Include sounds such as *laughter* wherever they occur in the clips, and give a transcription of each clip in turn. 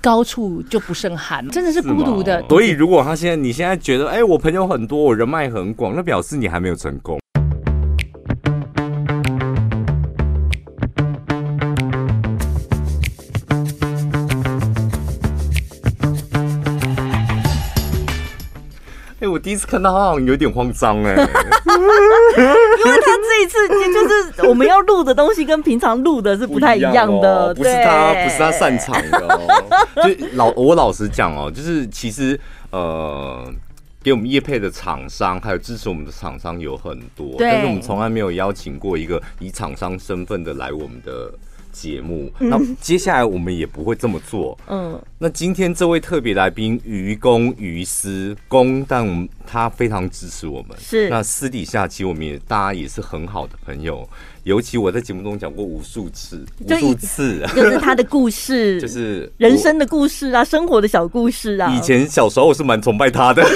高处就不胜寒，真的是孤独的。所以，如果他现在你现在觉得，哎、我朋友很多，我人脉很广，那表示你还没有成功。第一次看到他好像有点慌张哎、欸，*laughs* 因为他这一次就是我们要录的东西跟平常录的是不太一样的，不，是他不是他擅长的哦、喔。就老我老实讲哦、喔，就是其实呃，给我们业配的厂商还有支持我们的厂商有很多，但是我们从来没有邀请过一个以厂商身份的来我们的。节目，那接下来我们也不会这么做。嗯，那今天这位特别来宾于公于私公，但他非常支持我们。是，那私底下其实我们也大家也是很好的朋友，尤其我在节目中讲过无数次，无数次，就是他的故事，*laughs* 就是人生的故事啊，生活的小故事啊。以前小时候我是蛮崇拜他的。*laughs*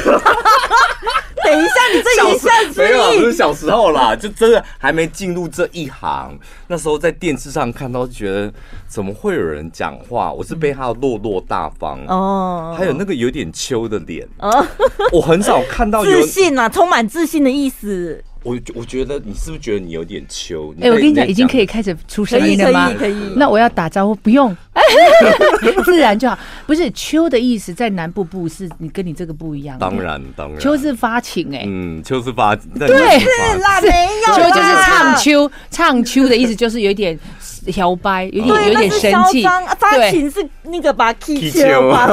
等一下，你这一下子没有，不是小时候啦，就真的还没进入这一行。那时候在电视上看到，就觉得怎么会有人讲话？我是被他的落落大方哦，还有那个有点秋的脸哦，我很少看到有自信啊，充满自信的意思。我我觉得你是不是觉得你有点秋？哎、欸，我跟你讲，已经可以开始出声音了吗？可以，可以。可以那我要打招呼，不用，*laughs* 自然就好。不是秋的意思，在南部部是你跟你这个不一样。当然，当然，秋是发情哎、欸，嗯，秋是发，对，是啦，没有，秋就是唱秋，唱秋的意思就是有点摇摆，有点有点生气。发情是那个把气秋吧，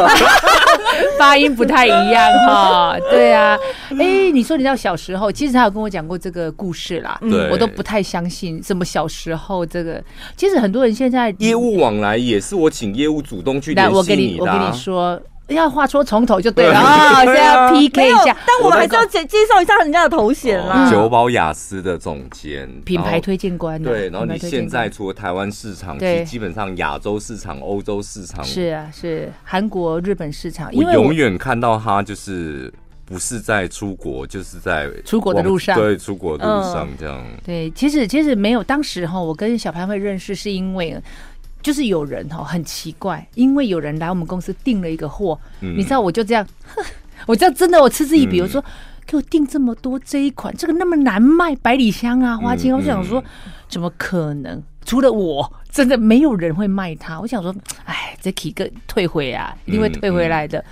*laughs* 发音不太一样哈。*laughs* 对啊，哎、欸，你说你到小时候，其实他有跟我讲过这个故事啦，我都不太相信什么小时候这个。其实很多人现在业务往来也是我请业务主动去联系你的。我跟你我跟你说，要话说从头就对了啊，现在要 PK 一下。但我们还是要介介绍一下人家的头衔啦。九保雅思的总监，品牌推荐官。对，然后你现在除了台湾市场，其基本上亚洲市场、欧洲市场是啊，是韩国、日本市场。我永远看到他就是。不是在出国，就是在出国的路上。对，出国的路上这样。嗯、对，其实其实没有。当时哈，我跟小潘会认识，是因为就是有人哈很奇怪，因为有人来我们公司订了一个货，嗯、你知道，我就这样，*laughs* 我这样真的我嗤之以鼻，嗯、我说给我订这么多这一款，这个那么难卖，百里香啊，花青，嗯、我想说怎么可能？除了我，真的没有人会卖它。我想说，哎，这几个退回啊，一定会退回来的。嗯嗯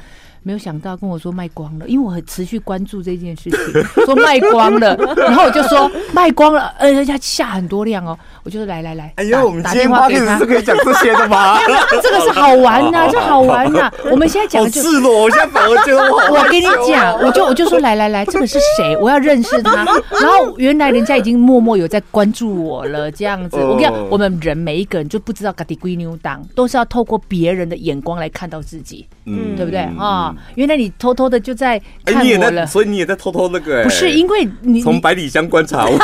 没有想到跟我说卖光了，因为我很持续关注这件事情，*laughs* 说卖光了，*laughs* 然后我就说卖光了，呃，人家下很多量哦，我就说来来来，哎呦，我们今天话题是可以讲这些的吗？*laughs* 这个是好玩呐，这好玩呐，我们现在讲的就赤裸，我现在反而觉得我好。我跟你讲，我就我就说来来来，这个是谁？我要认识他。然后原来人家已经默默有在关注我了，这样子。我跟你讲，我们人每一个人就不知道嘎滴龟牛当，都是要透过别人的眼光来看到自己，嗯，对不对啊？原来你偷偷的就在看我了，欸、你也在，所以你也在偷偷那个、欸？不是，因为你从百里香观察我，*laughs*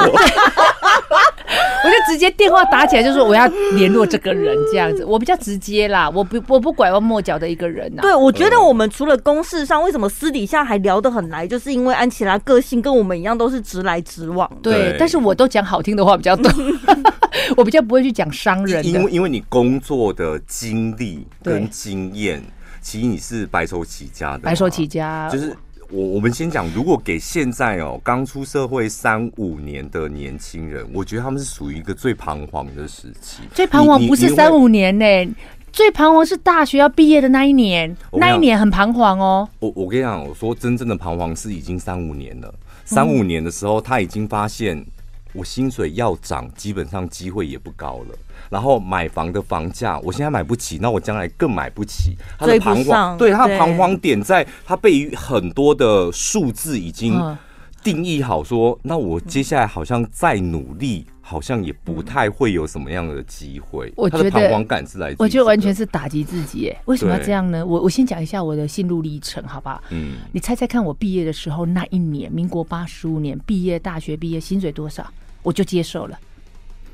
我就直接电话打起来，就说我要联络这个人，这样子，我比较直接啦，我不我不拐弯抹角的一个人呐。对，我觉得我们除了公事上，为什么私底下还聊得很来，就是因为安琪拉个性跟我们一样，都是直来直往。对，对但是我都讲好听的话比较多，*laughs* 我比较不会去讲伤人，因为因为你工作的经历跟经验。其实你是白手起家的，白手起家就是我。我们先讲，如果给现在哦刚出社会三五年的年轻人，我觉得他们是属于一个最彷徨的时期。最彷徨不是三五年呢、欸，最彷徨是大学要毕业的那一年，那一年很彷徨哦。我我跟你讲，我说真正的彷徨是已经三五年了。三五年的时候，他已经发现我薪水要涨，基本上机会也不高了。然后买房的房价，我现在买不起，那我将来更买不起。他的彷徨，对，他的彷徨点在，他被于很多的数字已经定义好，说，那我接下来好像再努力，好像也不太会有什么样的机会。我觉得彷徨感是来自，我觉得完全是打击自己。哎，为什么要这样呢？我我先讲一下我的心路历程，好不好？嗯，你猜猜看，我毕业的时候那一年，民国八十五年毕业，大学毕业，薪水多少？我就接受了。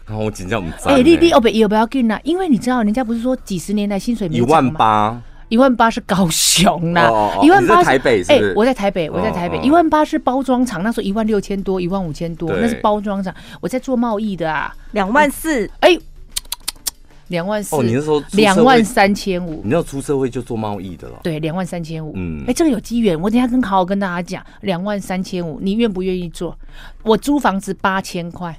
然后我紧张，我们哎，你你哦不，要不要跟啦？因为你知道，人家不是说几十年来薪水没涨吗？一万八，一万八是高雄啦，一万八台北是。哎，我在台北，我在台北，一万八是包装厂，那时候一万六千多，一万五千多，那是包装厂。我在做贸易的啊，两万四。哎，两万四。哦，你那时候两万三千五，你要出社会就做贸易的了。对，两万三千五。嗯，哎，这个有机缘，我等下跟好好跟大家讲，两万三千五，你愿不愿意做？我租房子八千块。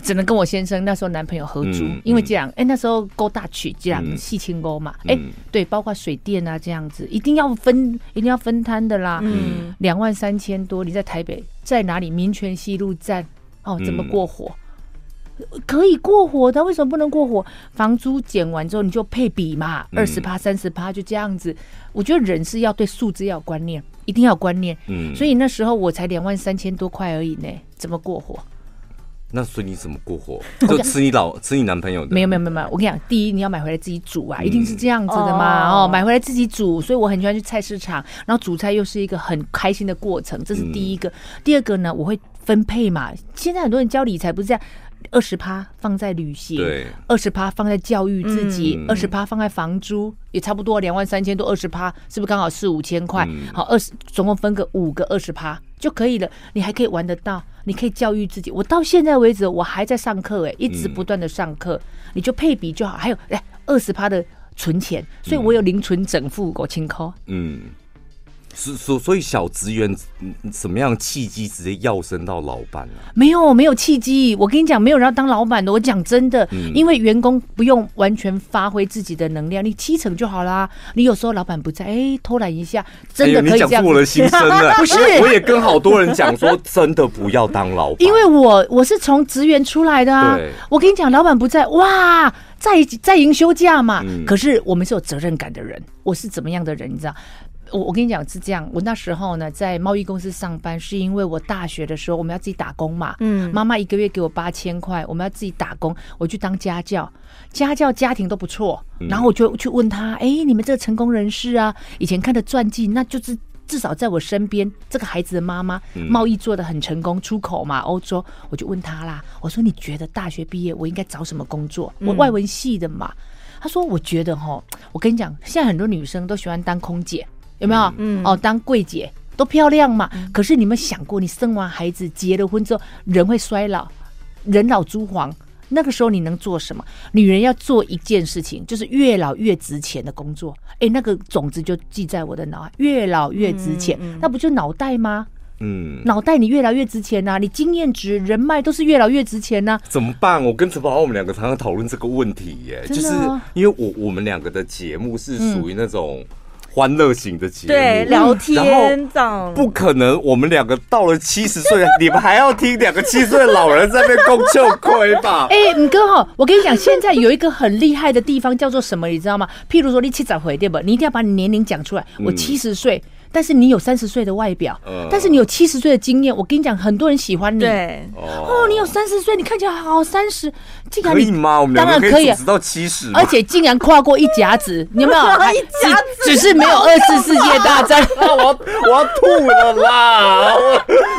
只能跟我先生那时候男朋友合租，嗯、因为这样，哎、欸，那时候勾大曲这样细清勾嘛，哎、嗯欸，对，包括水电啊这样子，一定要分，一定要分摊的啦。嗯，两万三千多，你在台北在哪里？民权西路站哦，怎么过火？嗯、可以过火的，为什么不能过火？房租减完之后你就配比嘛，二十趴、三十趴就这样子。我觉得人是要对数字要有观念，一定要有观念。嗯，所以那时候我才两万三千多块而已呢，怎么过火？那所以你怎么过火？*laughs* 就吃你老吃你男朋友的？没有没有没有没有，我跟你讲，第一你要买回来自己煮啊，一定是这样子的嘛。哦，买回来自己煮，所以我很喜欢去菜市场，然后煮菜又是一个很开心的过程，这是第一个。第二个呢，我会分配嘛。现在很多人教理财不是这样。二十趴放在旅行，二十趴放在教育自己，二十趴放在房租，也差不多两万三千多，二十趴是不是刚好四五千块？好，二十总共分个五个二十趴就可以了。你还可以玩得到，你可以教育自己。我到现在为止我还在上课，哎，一直不断的上课，你就配比就好。还有哎，二十趴的存钱，所以我有零存整付，我清扣。嗯。所所所以小职员什么样契机直接跃升到老板啊？没有没有契机，我跟你讲，没有人要当老板的。我讲真的，嗯、因为员工不用完全发挥自己的能量，你七成就好啦。你有时候老板不在，哎、欸，偷懒一下，真的可以这样。哎、你讲出我的心声了，*laughs* 不是？我也跟好多人讲说，*laughs* 真的不要当老板，因为我我是从职员出来的啊。我跟你讲，老板不在，哇，在在营休假嘛。嗯、可是我们是有责任感的人，我是怎么样的人，你知道？我我跟你讲是这样，我那时候呢在贸易公司上班，是因为我大学的时候我们要自己打工嘛，嗯，妈妈一个月给我八千块，我们要自己打工，我去当家教，家教家庭都不错，然后我就去问他，哎、欸，你们这个成功人士啊，以前看的传记，那就是至少在我身边这个孩子的妈妈，贸易做的很成功，出口嘛，欧洲，我就问他啦，我说你觉得大学毕业我应该找什么工作？我外文系的嘛，他说我觉得哈，我跟你讲，现在很多女生都喜欢当空姐。有没有？嗯，哦，当柜姐都漂亮嘛。嗯、可是你们想过，你生完孩子结了婚之后，人会衰老，人老珠黄，那个时候你能做什么？女人要做一件事情，就是越老越值钱的工作。哎、欸，那个种子就记在我的脑海，越老越值钱，嗯嗯、那不就脑袋吗？嗯，脑袋你越来越值钱呐、啊，你经验值、人脉都是越老越值钱呐、啊。怎么办？我跟陈宝豪我们两个常常讨论这个问题耶，就是因为我我们两个的节目是属于那种。欢乐型的节目，对，聊天这样，不可能。我们两个到了七十岁，*laughs* 你们还要听两个七十岁的老人在那边讲笑亏吧？*laughs* 哎、欸，你哥哈，我跟你讲，现在有一个很厉害的地方叫做什么，你知道吗？譬如说你七十回对吧？你一定要把你年龄讲出来。我七十岁。嗯但是你有三十岁的外表，但是你有七十岁的经验。我跟你讲，很多人喜欢你。对，哦，你有三十岁，你看起来好三十，竟然可以吗？我们当然可以，直到七十，而且竟然跨过一甲子，你有没有？*laughs* 一甲子，只是没有二次世界大战。我 *laughs* 要我要吐了啦！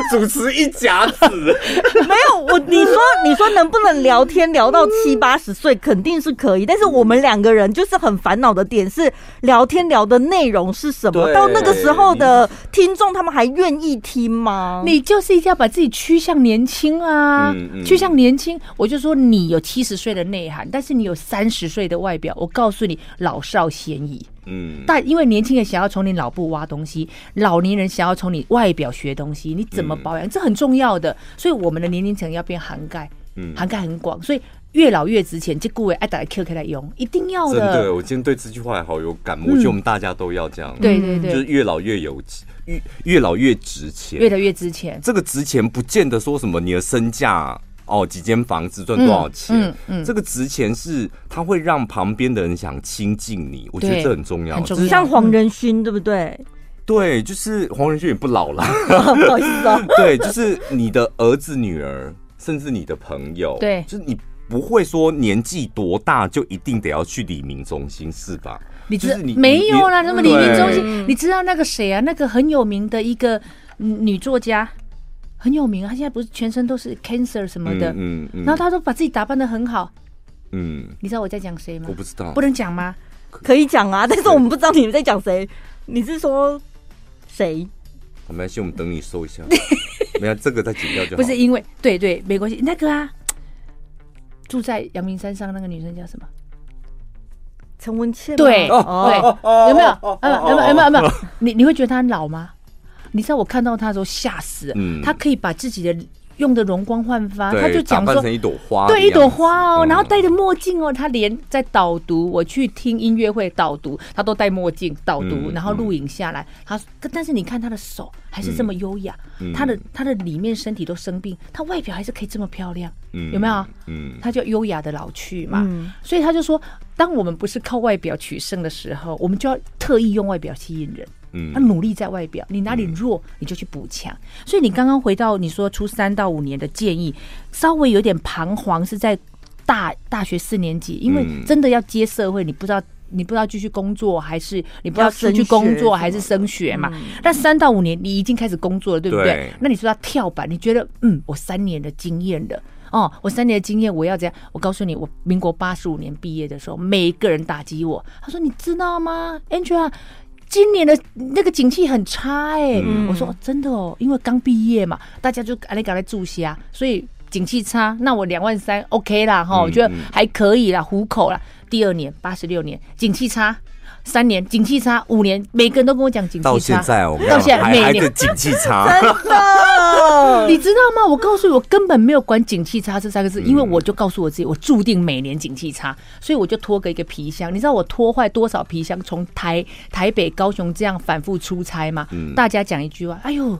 主持一甲子，没有我，你说你说能不能聊天聊到七八十岁？肯定是可以。但是我们两个人就是很烦恼的点是，聊天聊的内容是什么？到那个时候。后的听众他们还愿意听吗？你就是一定要把自己趋向年轻啊，趋向年轻。我就说你有七十岁的内涵，但是你有三十岁的外表。我告诉你，老少咸宜。嗯，但因为年轻人想要从你脑部挖东西，老年人想要从你外表学东西，你怎么保养？这很重要的。所以我们的年龄层要变涵盖，涵盖很广。所以。越老越值钱，这顾位爱打 Q 可以来用，一定要的。真的，我今天对这句话还好有感悟，我觉得我们大家都要这样。对对对，就是越老越有，越越老越值钱，越来越值钱。这个值钱不见得说什么你的身价哦，几间房子赚多少钱，嗯，这个值钱是它会让旁边的人想亲近你，我觉得这很重要。很重要。像黄仁勋，对不对？对，就是黄仁勋也不老了，*laughs* 不好意思啊。*laughs* 对，就是你的儿子、女儿，甚至你的朋友，对，就是你。不会说年纪多大就一定得要去李明中心是吧？你知道你没有啦，那么李明中心？你知道那个谁啊？那个很有名的一个女作家，很有名啊。她现在不是全身都是 cancer 什么的，嗯嗯，嗯然后她都把自己打扮的很好，嗯。你知道我在讲谁吗？我不知道，不能讲吗？可以讲啊，但是我们不知道你们在讲谁。你是说谁？我们先，我们等你搜一下。*laughs* 没有这个再剪掉就好。不是因为对对没关系，那个啊。住在阳明山上那个女生叫什么？陈文茜？对哦对，有没有？有没有？有没有？你你会觉得她很老吗？你知道我看到她的时候吓死了，嗯他可以把自己的。用的容光焕发，他就讲说，成一朵花，对，一朵花哦，嗯、然后戴着墨镜哦，他连在导读，我去听音乐会导读，他都戴墨镜导读，嗯、然后录影下来，他，但是你看他的手还是这么优雅，嗯、他的他的里面身体都生病，他外表还是可以这么漂亮，嗯、有没有？嗯，他就优雅的老去嘛，嗯、所以他就说，当我们不是靠外表取胜的时候，我们就要特意用外表吸引人。嗯，他努力在外表，你哪里弱你就去补强。所以你刚刚回到你说出三到五年的建议，稍微有点彷徨是在大大学四年级，因为真的要接社会，你不知道你不知道继续工作还是你不知道出去工作还是升学嘛。但三到五年你已经开始工作了，对不对？那你说要跳板，你觉得嗯，我三年的经验了哦，我三年的经验我要怎样。我告诉你，我民国八十五年毕业的时候，每一个人打击我，他说你知道吗，Angela？今年的那个景气很差哎、欸，嗯、我说真的哦，因为刚毕业嘛，大家就赶来赶来住下，所以景气差，那我两万三 OK 啦哈，我觉得还可以啦，糊口啦。第二年八十六年景气差。三年景气差，五年每个人都跟我讲景气差。到现在，我到现在每年景气差，*laughs* 真的，*laughs* 你知道吗？我告诉你，我根本没有管景气差这三个字，因为我就告诉我自己，我注定每年景气差，所以我就拖个一个皮箱。你知道我拖坏多少皮箱？从台台北、高雄这样反复出差吗？大家讲一句话：哎呦，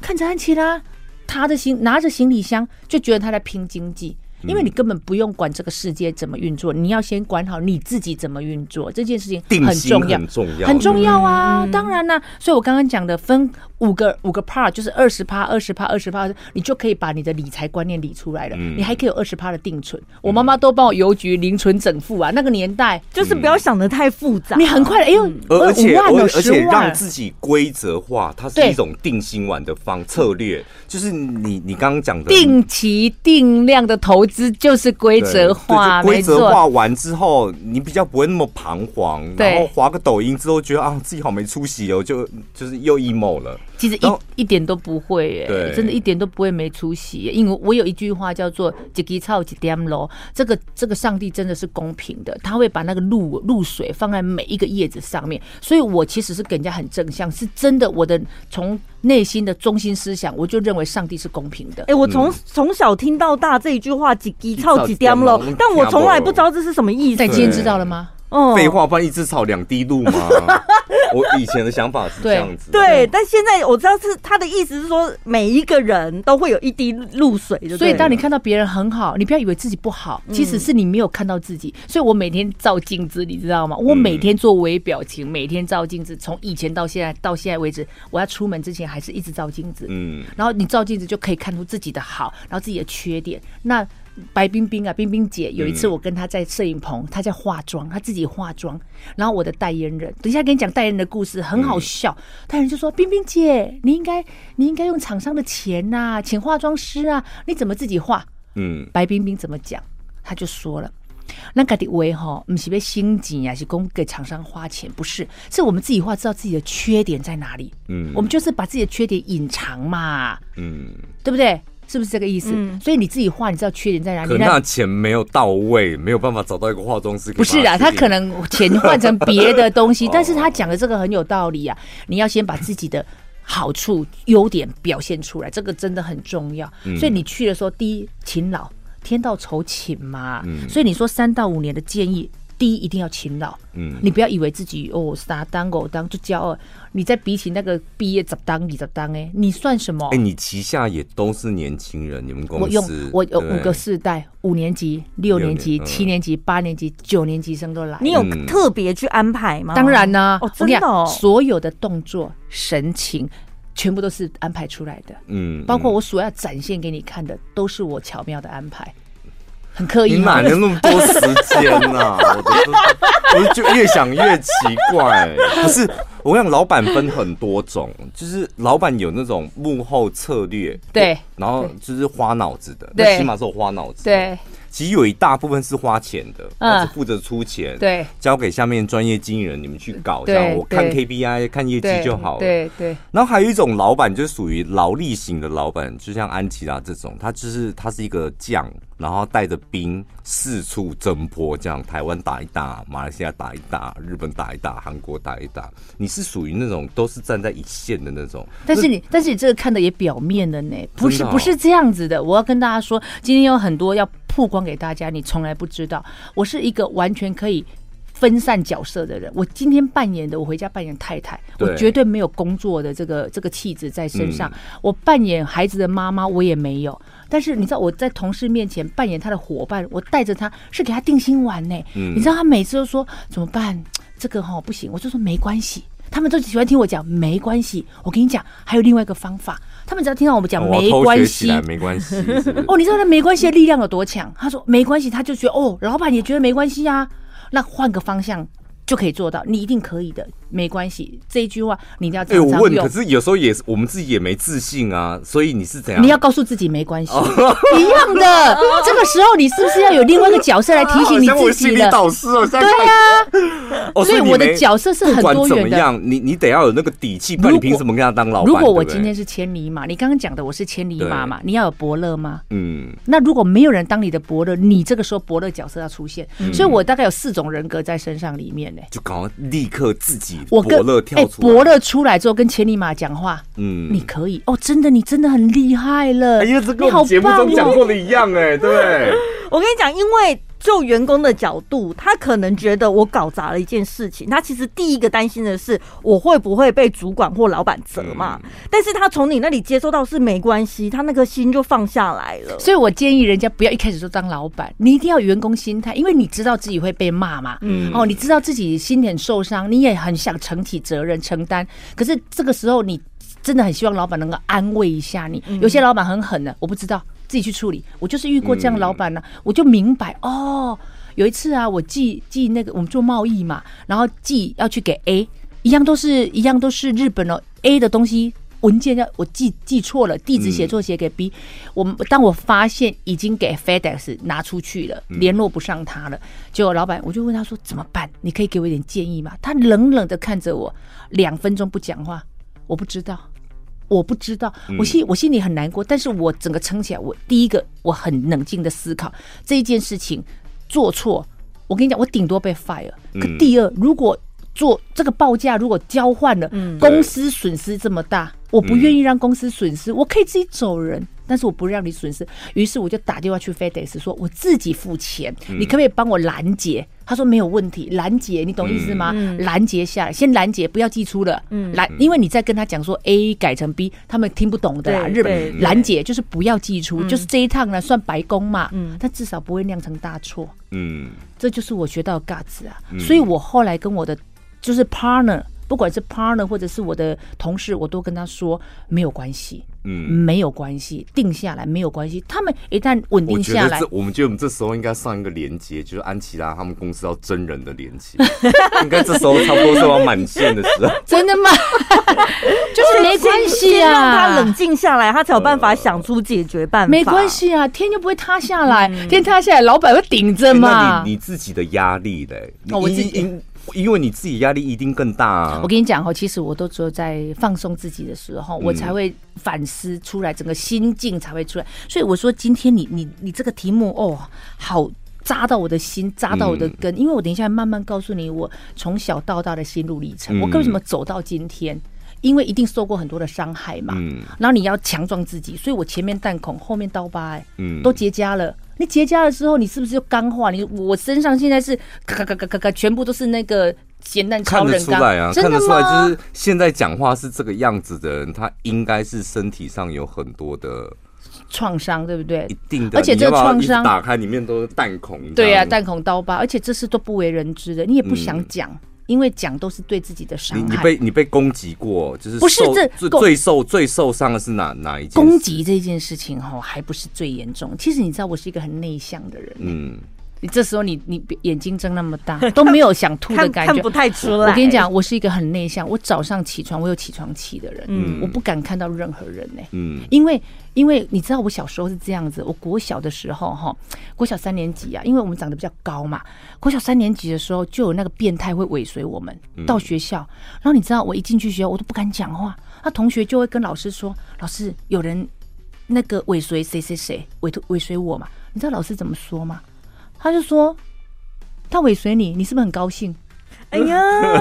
看着安琪拉，他的行拿着行李箱，就觉得他在拼经济。因为你根本不用管这个世界怎么运作，你要先管好你自己怎么运作，这件事情很重要，很重要，很重要啊！当然啦，所以我刚刚讲的分五个五个 part，就是二十趴、二十趴、二十趴，你就可以把你的理财观念理出来了。你还可以有二十趴的定存，我妈妈都帮我邮局零存整付啊。那个年代就是不要想的太复杂，你很快哎呦，而且而且让自己规则化，它是一种定心丸的方策略，就是你你刚刚讲的定期定量的投资就是规。规则化，规则化完之后，你比较不会那么彷徨。然后滑个抖音之后，觉得啊，自己好没出息哦，就就是又 emo 了。其实一一点都不会耶，对真的一点都不会没出息。因为我有一句话叫做“一枝草，一点咯”，这个这个上帝真的是公平的，他会把那个露露水放在每一个叶子上面。所以我其实是给人家很正向，是真的。我的从内心的中心思想，我就认为上帝是公平的。哎，我从从小听到大这一句话“几几操几颠了”，但我从来不知道这是什么意思。在今天知道了吗？哦，废话，不然一枝草两滴露吗？*laughs* 我以前的想法是这样子，对，但现在我知道是他的意思是说，每一个人都会有一滴露水。所以当你看到别人很好，你不要以为自己不好，其实是你没有看到自己。所以我每天照镜子，你知道吗？我每天做微表情，每天照镜子，从以前到现在到现在为止，我要出门之前还是一直照镜子。嗯，然后你照镜子就可以看出自己的好，然后自己的缺点。那白冰冰啊，冰冰姐，有一次我跟她在摄影棚，她在化妆，她自己化妆。然后我的代言人，等一下给你讲代言人的故事，很好笑。代言人就说：“冰冰姐，你应该你应该用厂商的钱呐，请化妆师啊，你怎么自己化？”嗯，白冰冰怎么讲？她就说了：“那个的为哈，不是被心急啊，是供给厂商花钱，不是，是我们自己化，知道自己的缺点在哪里。嗯，我们就是把自己的缺点隐藏嘛。嗯，对不对？”是不是这个意思？嗯、所以你自己画，你知道缺点在哪里？可那钱没有到位，没有办法找到一个化妆师。不是啊，他可能钱换成别的东西，*laughs* 但是他讲的这个很有道理啊。你要先把自己的好处、优点表现出来，这个真的很重要。所以你去的时候，第一勤劳，天道酬勤嘛。所以你说三到五年的建议。第一，一定要勤劳。嗯，你不要以为自己哦，傻当狗当就骄傲。你再比起那个毕业怎当你怎当哎，你算什么？哎，你旗下也都是年轻人，你们公司我用我有五个世代，五年级、六年级、七年级、八年级、九年级生都来。你有特别去安排吗？当然呢，哦，真的哦，所有的动作、神情，全部都是安排出来的。嗯，包括我所要展现给你看的，都是我巧妙的安排。很刻意，你哪来那么多时间呐、啊？我就越想越奇怪。不是，我想老板分很多种，就是老板有那种幕后策略，对，然后就是花脑子的，对，起码是有花脑子。对，其实有一大部分是花钱的，只负责出钱，对，交给下面专业经纪人你们去搞，这样我看 KPI 看业绩就好了。对对，然后还有一种老板，就是属于劳力型的老板，就像安琪拉这种，他就是他是一个将，然后带着兵四处征波，这样台湾打一打，马来西亚打一打，日本打一打，韩国打一打。你是属于那种都是站在一线的那种。但是你但是你这个看的也表面的呢，不是哦不是这样子的。我要跟大家说，今天有很多要曝光给大家，你从来不知道，我是一个完全可以。分散角色的人，我今天扮演的，我回家扮演太太，我绝对没有工作的这个这个气质在身上。我扮演孩子的妈妈，我也没有。但是你知道我在同事面前扮演他的伙伴，我带着他是给他定心丸呢。你知道他每次都说怎么办？这个哈不行，我就说没关系。他们都喜欢听我讲没关系。我跟你讲，还有另外一个方法。他们只要听到我们讲没关系，没关系。*laughs* 哦，你知道那没关系的力量有多强？他说没关系，他就觉得哦，老板也觉得没关系啊。那换个方向就可以做到，你一定可以的。没关系，这一句话你一定要常常用。哎，我问，可是有时候也是我们自己也没自信啊，所以你是怎样？你要告诉自己没关系，一样的。*laughs* 这个时候你是不是要有另外一个角色来提醒你自己了？像我心理导师哦，对啊。所以我的角色是很多怎么样，你你得要有那个底气，不然你凭什么跟他当老板？如果我今天是千里马，你刚刚讲的我是千里马嘛，你要有伯乐吗？嗯。那如果没有人当你的伯乐，你这个时候伯乐角色要出现。所以我大概有四种人格在身上里面呢。就赶快立刻自己伯乐跳。哎，伯乐出来之后跟千里马讲话，嗯，你可以哦，真的，你真的很厉害了。哎呀，这跟我们节目中讲过的一样，哎，对？*laughs* 我跟你讲，因为就员工的角度，他可能觉得我搞砸了一件事情，他其实第一个担心的是我会不会被主管或老板责骂。但是他从你那里接收到是没关系，他那颗心就放下来了。所以我建议人家不要一开始就当老板，你一定要有员工心态，因为你知道自己会被骂嘛，嗯，哦，你知道自己心里很受伤，你也很想承起责任承担。可是这个时候，你真的很希望老板能够安慰一下你。有些老板很狠的，我不知道。自己去处理，我就是遇过这样的老板呢、啊，嗯、我就明白哦。有一次啊，我寄寄那个我们做贸易嘛，然后寄要去给 A，一样都是一样都是日本哦 A 的东西文件要我寄寄错了，地址写错写给 B，、嗯、我当我发现已经给 FedEx 拿出去了，联络不上他了，结果老板我就问他说怎么办？你可以给我一点建议吗？他冷冷的看着我，两分钟不讲话，我不知道。我不知道，我心我心里很难过，但是我整个撑起来。我第一个，我很冷静的思考这一件事情做错，我跟你讲，我顶多被 fire。可第二，如果做这个报价，如果交换了，公司损失这么大，我不愿意让公司损失，我可以自己走人。但是我不让你损失，于是我就打电话去 FedEx 说，我自己付钱，你可不可以帮我拦截？他说没有问题，拦截，你懂意思吗？拦截下来，先拦截，不要寄出了。嗯，拦，因为你在跟他讲说 A 改成 B，他们听不懂的啦。日本拦截就是不要寄出，就是这一趟呢算白工嘛。嗯，但至少不会酿成大错。嗯，这就是我学到的 guts 啊。所以我后来跟我的就是 partner，不管是 partner 或者是我的同事，我都跟他说没有关系。嗯，没有关系，定下来没有关系。他们一旦稳定下来，我们觉得我们这时候应该上一个连接，就是安琪拉他们公司要真人的连接，*laughs* 应该这时候差不多是要满线的时候。*laughs* 真的吗？*laughs* 就是没关系啊，让他冷静下来，他才有办法想出解决办法。没关系啊，天就不会塌下来，天塌下来，老板会顶着嘛。那你你自己的压力嘞？我自己。因为你自己压力一定更大啊！我跟你讲哈，其实我都只有在放松自己的时候，我才会反思出来，整个心境才会出来。所以我说，今天你你你这个题目哦，好扎到我的心，扎到我的根。因为我等一下慢慢告诉你，我从小到大的心路历程，我为什么走到今天？因为一定受过很多的伤害嘛。嗯然后你要强壮自己，所以我前面弹孔，后面刀疤，哎，都结痂了。你结痂的时候，你是不是就钢化？你我身上现在是咔咔咔咔咔，全部都是那个咸蛋超人。看得出来啊，看得出来，就是现在讲话是这个样子的人，他应该是身体上有很多的创伤，对不对？一定的。而且这个创伤打开里面都是弹孔。对啊，弹孔刀疤，而且这是都不为人知的，你也不想讲。嗯因为讲都是对自己的伤害。你被你被攻击过，就是不是这最最受最受伤的是哪哪一件？攻击这件事情哈，还不是最严重。其实你知道，我是一个很内向的人。嗯，你这时候你你眼睛睁那么大，*laughs* 都没有想吐的感觉，看不太出来。我跟你讲，我是一个很内向，我早上起床我有起床气的人，嗯我不敢看到任何人呢、嗯因为因为你知道我小时候是这样子，我国小的时候哈，国小三年级啊，因为我们长得比较高嘛，国小三年级的时候就有那个变态会尾随我们到学校，然后你知道我一进去学校我都不敢讲话，那同学就会跟老师说，老师有人那个尾随谁谁谁尾尾随我嘛，你知道老师怎么说吗？他就说他尾随你，你是不是很高兴？哎呀，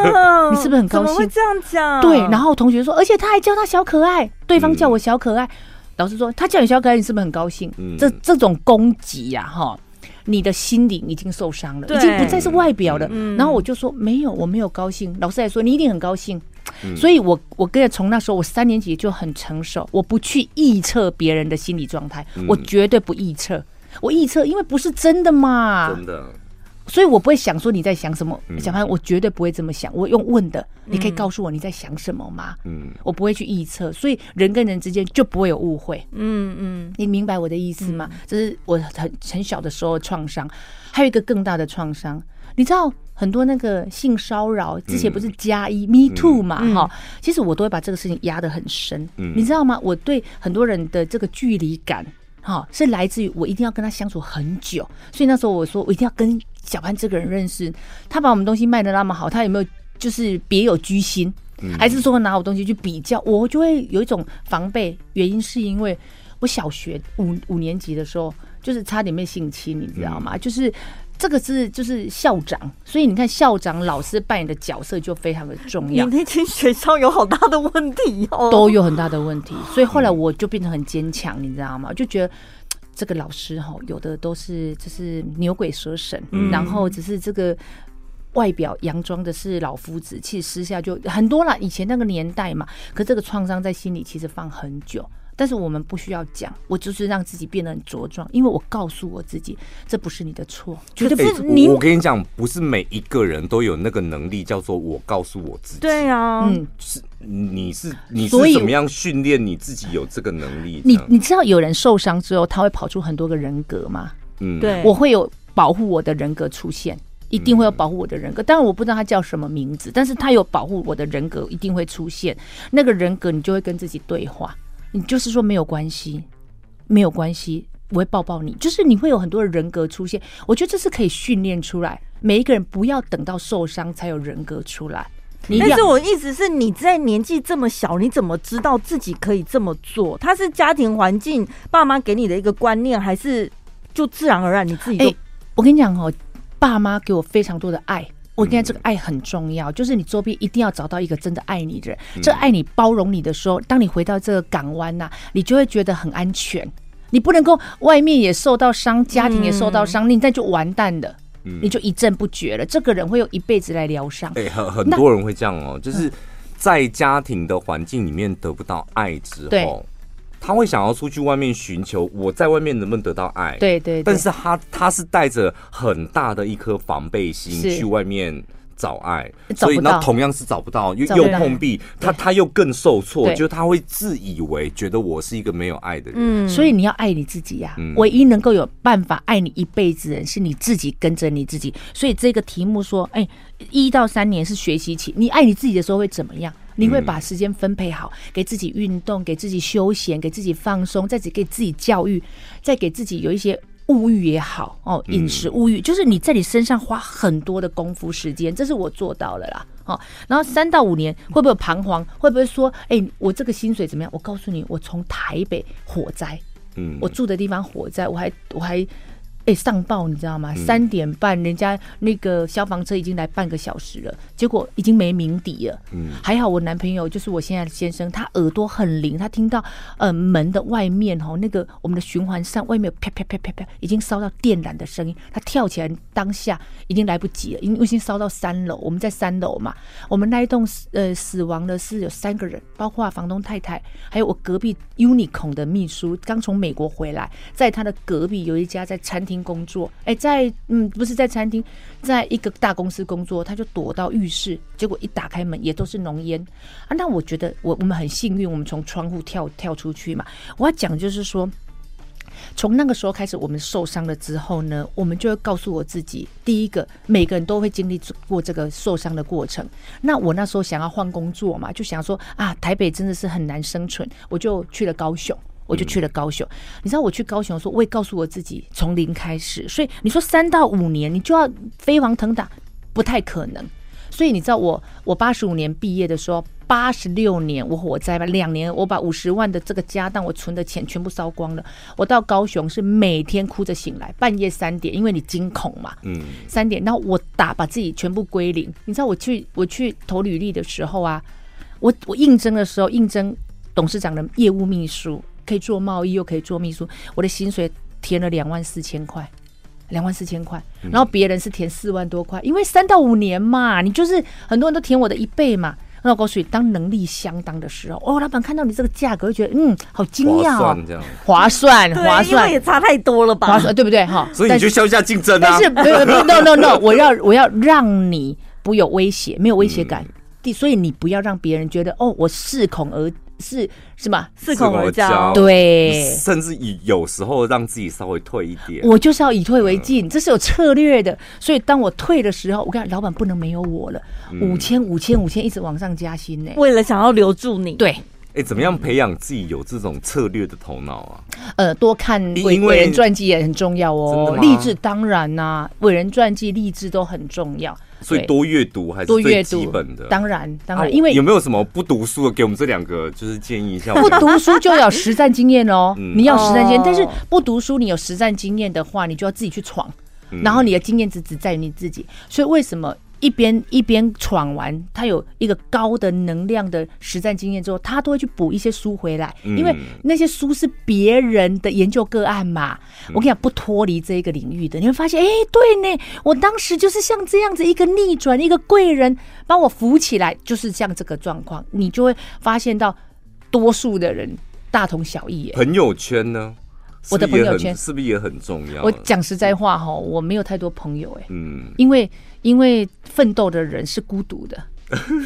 *laughs* 你是不是很高兴怎么会这样讲？对，然后同学说，而且他还叫他小可爱，对方叫我小可爱。老师说他叫你小可爱，你是不是很高兴？嗯这这种攻击呀，哈，你的心灵已经受伤了，已经不再是外表了。嗯然后我就说没有，我没有高兴。老师还说你一定很高兴。嗯所以我我跟着从那时候我三年级就很成熟，我不去臆测别人的心理状态，嗯我绝对不臆测。我臆测，因为不是真的嘛。真的，所以我不会想说你在想什么，嗯小潘，我绝对不会这么想。我用问的，你可以告诉我你在想什么吗？嗯我不会去臆测，所以人跟人之间就不会有误会。嗯嗯，你明白我的意思吗？这是我很很小的时候创伤，还有一个更大的创伤。你知道很多那个性骚扰之前不是加一、Me Too 嘛？嗯哈、其实我都会把这个事情压得很深。嗯你知道吗？我对很多人的这个距离感，哈，是来自于我一定要跟他相处很久。所以那时候我说，我一定要跟小潘这个人认识。他把我们东西卖的那么好，他有没有就是别有居心？还是说拿我东西去比较，我就会有一种防备。原因是因为我小学五五年级的时候，就是差点被性侵，你知道吗？就是这个是就是校长，所以你看校长老师扮演的角色就非常的重要，你那间学校有好大的问题哦，都有很大的问题。所以后来我就变得很坚强，你知道吗？就觉得。这个老师哈，有的都是就是牛鬼蛇神，然后只是这个外表佯装的是老夫子，其实私下就很多了。以前那个年代嘛，可这个创伤在心里其实放很久。但是我们不需要讲，我就是让自己变得很茁壮，因为我告诉我自己，这不是你的错，绝对不欸是你。我我跟你讲，不是每一个人都有那个能力，叫做我告诉我自己。对啊，嗯，是你是你是所以怎么样训练你自己有这个能力？你你知道有人受伤之后，他会跑出很多个人格吗？嗯对，我会有保护我的人格出现，一定会有保护我的人格。当然我不知道他叫什么名字，但是他有保护我的人格一定会出现。那个人格你就会跟自己对话，你就是说没有关系，没有关系，我会抱抱你。就是你会有很多的人格出现，我觉得这是可以训练出来。每一个人不要等到受伤才有人格出来。但是我意思是，你在年纪这么小，你怎么知道自己可以这么做？他是家庭环境、爸妈给你的一个观念，还是就自然而然你自己就？哎、我跟你讲哦，爸妈给我非常多的爱。我跟你讲，这个爱很重要，就是你周边一定要找到一个真的爱你的人。这爱你、包容你的时候，当你回到这个港湾呐，你就会觉得很安全。你不能够外面也受到伤，家庭也受到伤，你那就完蛋了，你就一阵不绝了。这个人会用一辈子来疗伤。哎、很很多人会这样哦、就是在家庭的环境里面得不到爱之对后，他会想要出去外面寻求，我在外面能不能得到爱？对对对，但是他他是带着很大的一颗防备心去外面找爱，找不到所以那同样是找不到，又又碰壁，他他又更受挫，就是他会自以为觉得我是一个没有爱的人。嗯，所以你要爱你自己呀、嗯唯一能够有办法爱你一辈子的人是你自己，跟着你自己。所以这个题目说，哎、一到三年是学习期，你爱你自己的时候会怎么样？你会把时间分配好，给自己运动，给自己休闲，给自己放松，再给自己教育，再给自己有一些物欲也好哦，饮食物欲，就是你在你身上花很多的功夫时间，这是我做到了啦。哦，然后三到五年会不会彷徨？会不会说，哎、我这个薪水怎么样？我告诉你，我从台北火灾。嗯，我住的地方火灾，我还我还哎、上报，你知道吗？三点半，人家那个消防车已经来半个小时了，结果已经没鸣笛了。嗯，还好我男朋友就是我现在的先生，他耳朵很灵，他听到呃门的外面哦，那个我们的循环扇外面啪啪啪啪啪，已经烧到电缆的声音，他跳起来当下已经来不及了，因为已经烧到三楼，我们在三楼嘛，我们那一栋呃死亡的是有三个人，包括房东太太，还有我隔壁 Uniqlo 的秘书刚从美国回来，在他的隔壁有一家在餐厅工作，哎，在嗯不是在餐厅，在一个大公司工作，他就躲到浴室，结果一打开门也都是浓烟啊。那我觉得我我们很幸运，我们从窗户跳跳出去嘛。我要讲就是说，从那个时候开始，我们受伤了之后呢，我们就会告诉我自己，第一个，每个人都会经历过这个受伤的过程。那我那时候想要换工作嘛，就想说啊，台北真的是很难生存，我就去了高雄，我就去了高雄。你知道我去高雄的时候，我也告诉我自己，从零开始。所以你说三到五年，你就要飞黄腾达，不太可能。所以你知道我，我八十五年毕业的时候，八十六年我火灾吧，两年我把五十万的这个家当我存的钱全部烧光了。我到高雄是每天哭着醒来，半夜三点，因为你惊恐嘛，嗯，三点，然后我打把自己全部归零。你知道我去我去投履历的时候啊，我我应征的时候应征董事长的业务秘书，可以做贸易又可以做秘书，我的薪水填了两万四千块。两万四千块，然后别人是填四万多块，因为三到五年嘛，你就是很多人都填我的一倍嘛。那我告诉你，当能力相当的时候，哦，老板看到你这个价格，就觉得嗯，好惊讶哦，划算，划算，因为也差太多了吧？划算，对不对？哈，*laughs* 所以你就向下竞争啊。但是，no no no，我要我要让你不有威胁，没有威胁感，第，所以你不要让别人觉得哦，我恃恐而。是是吧？恃恐而骄，对，甚至以有时候让自己稍微退一点。我就是要以退为进，嗯、这是有策略的。所以当我退的时候，我跟老板不能没有我了。五千、五千、五千，一直往上加薪呢。为了想要留住你，对。哎，怎么样培养自己有这种策略的头脑啊？呃，多看伟伟人传记也很重要哦。励志当然呐、啊，伟人传记励志都很重要。所以多阅读还是最基本的。当然，当然，因为有没有什么不读书的，给我们这两个就是建议一下？不读书就要实战经验哦，你要实战经验。但是不读书，你有实战经验的话，你就要自己去闯，然后你的经验值只在于你自己。所以为什么？一边一边闯完，他有一个高的能量的实战经验之后，他都会去补一些书回来，因为那些书是别人的研究个案嘛。我跟你讲，不脱离这一个领域的，你会发现，哎，对呢，我当时就是像这样子一个逆转，一个贵人把我扶起来，就是像这个状况，你就会发现到多数的人大同小异。朋友圈呢？我的朋友圈是不是也很重要？我讲实在话哈，我没有太多朋友哎，嗯，因为。因为奋斗的人是孤独的，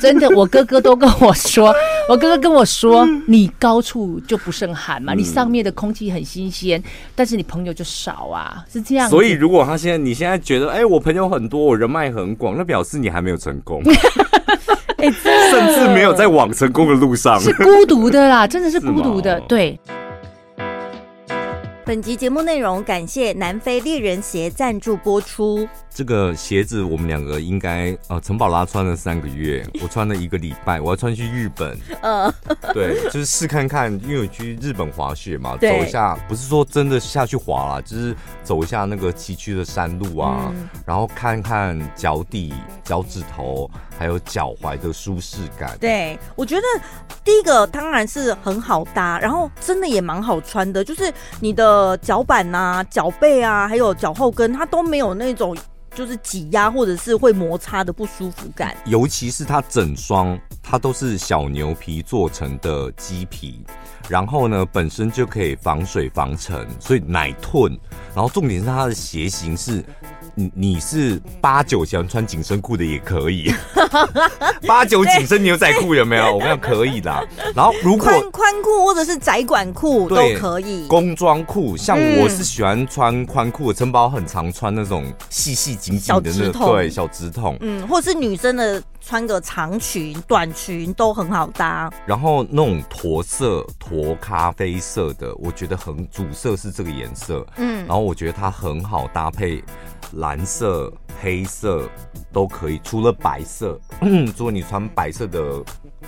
真的。我哥哥都跟我说，*laughs* 我哥哥跟我说，你高处就不胜寒嘛，你上面的空气很新鲜，但是你朋友就少啊，是这样。所以如果他现在，你现在觉得，哎，我朋友很多，我人脉很广，那表示你还没有成功，*laughs* 甚至没有在往成功的路上，是孤独的啦，真的是孤独的，对。本集节目内容感谢南非猎人鞋赞助播出。这个鞋子我们两个应该呃，陈宝拉穿了三个月，*laughs* 我穿了一个礼拜，我要穿去日本。嗯，对，就是试看看，因为我去日本滑雪嘛，走一下，不是说真的下去滑啦，就是走一下那个崎岖的山路啊，嗯、然后看看脚底、脚趾头还有脚踝的舒适感。对，我觉得第一个当然是很好搭，然后真的也蛮好穿的，就是你的。呃，脚板呐、啊、脚背啊，还有脚后跟，它都没有那种就是挤压或者是会摩擦的不舒服感。尤其是它整双，它都是小牛皮做成的鸡皮，然后呢，本身就可以防水防尘，所以奶褪。然后重点是它的鞋型是。你你是八九喜欢穿紧身裤的也可以，*laughs* 八九紧身牛仔裤有没有？我跟你讲可以的。然后如果宽宽裤或者是窄管裤都可以。工装裤，像我是喜欢穿宽裤的，陈宝很常穿那种细细紧紧的那个，对，小直筒。嗯，或者是女生的穿个长裙、短裙都很好搭。然后那种驼色、驼咖啡色的，我觉得很主色是这个颜色。嗯，然后我觉得它很好搭配。蓝色、黑色都可以，除了白色。嗯，*clears throat* 如果你穿白色的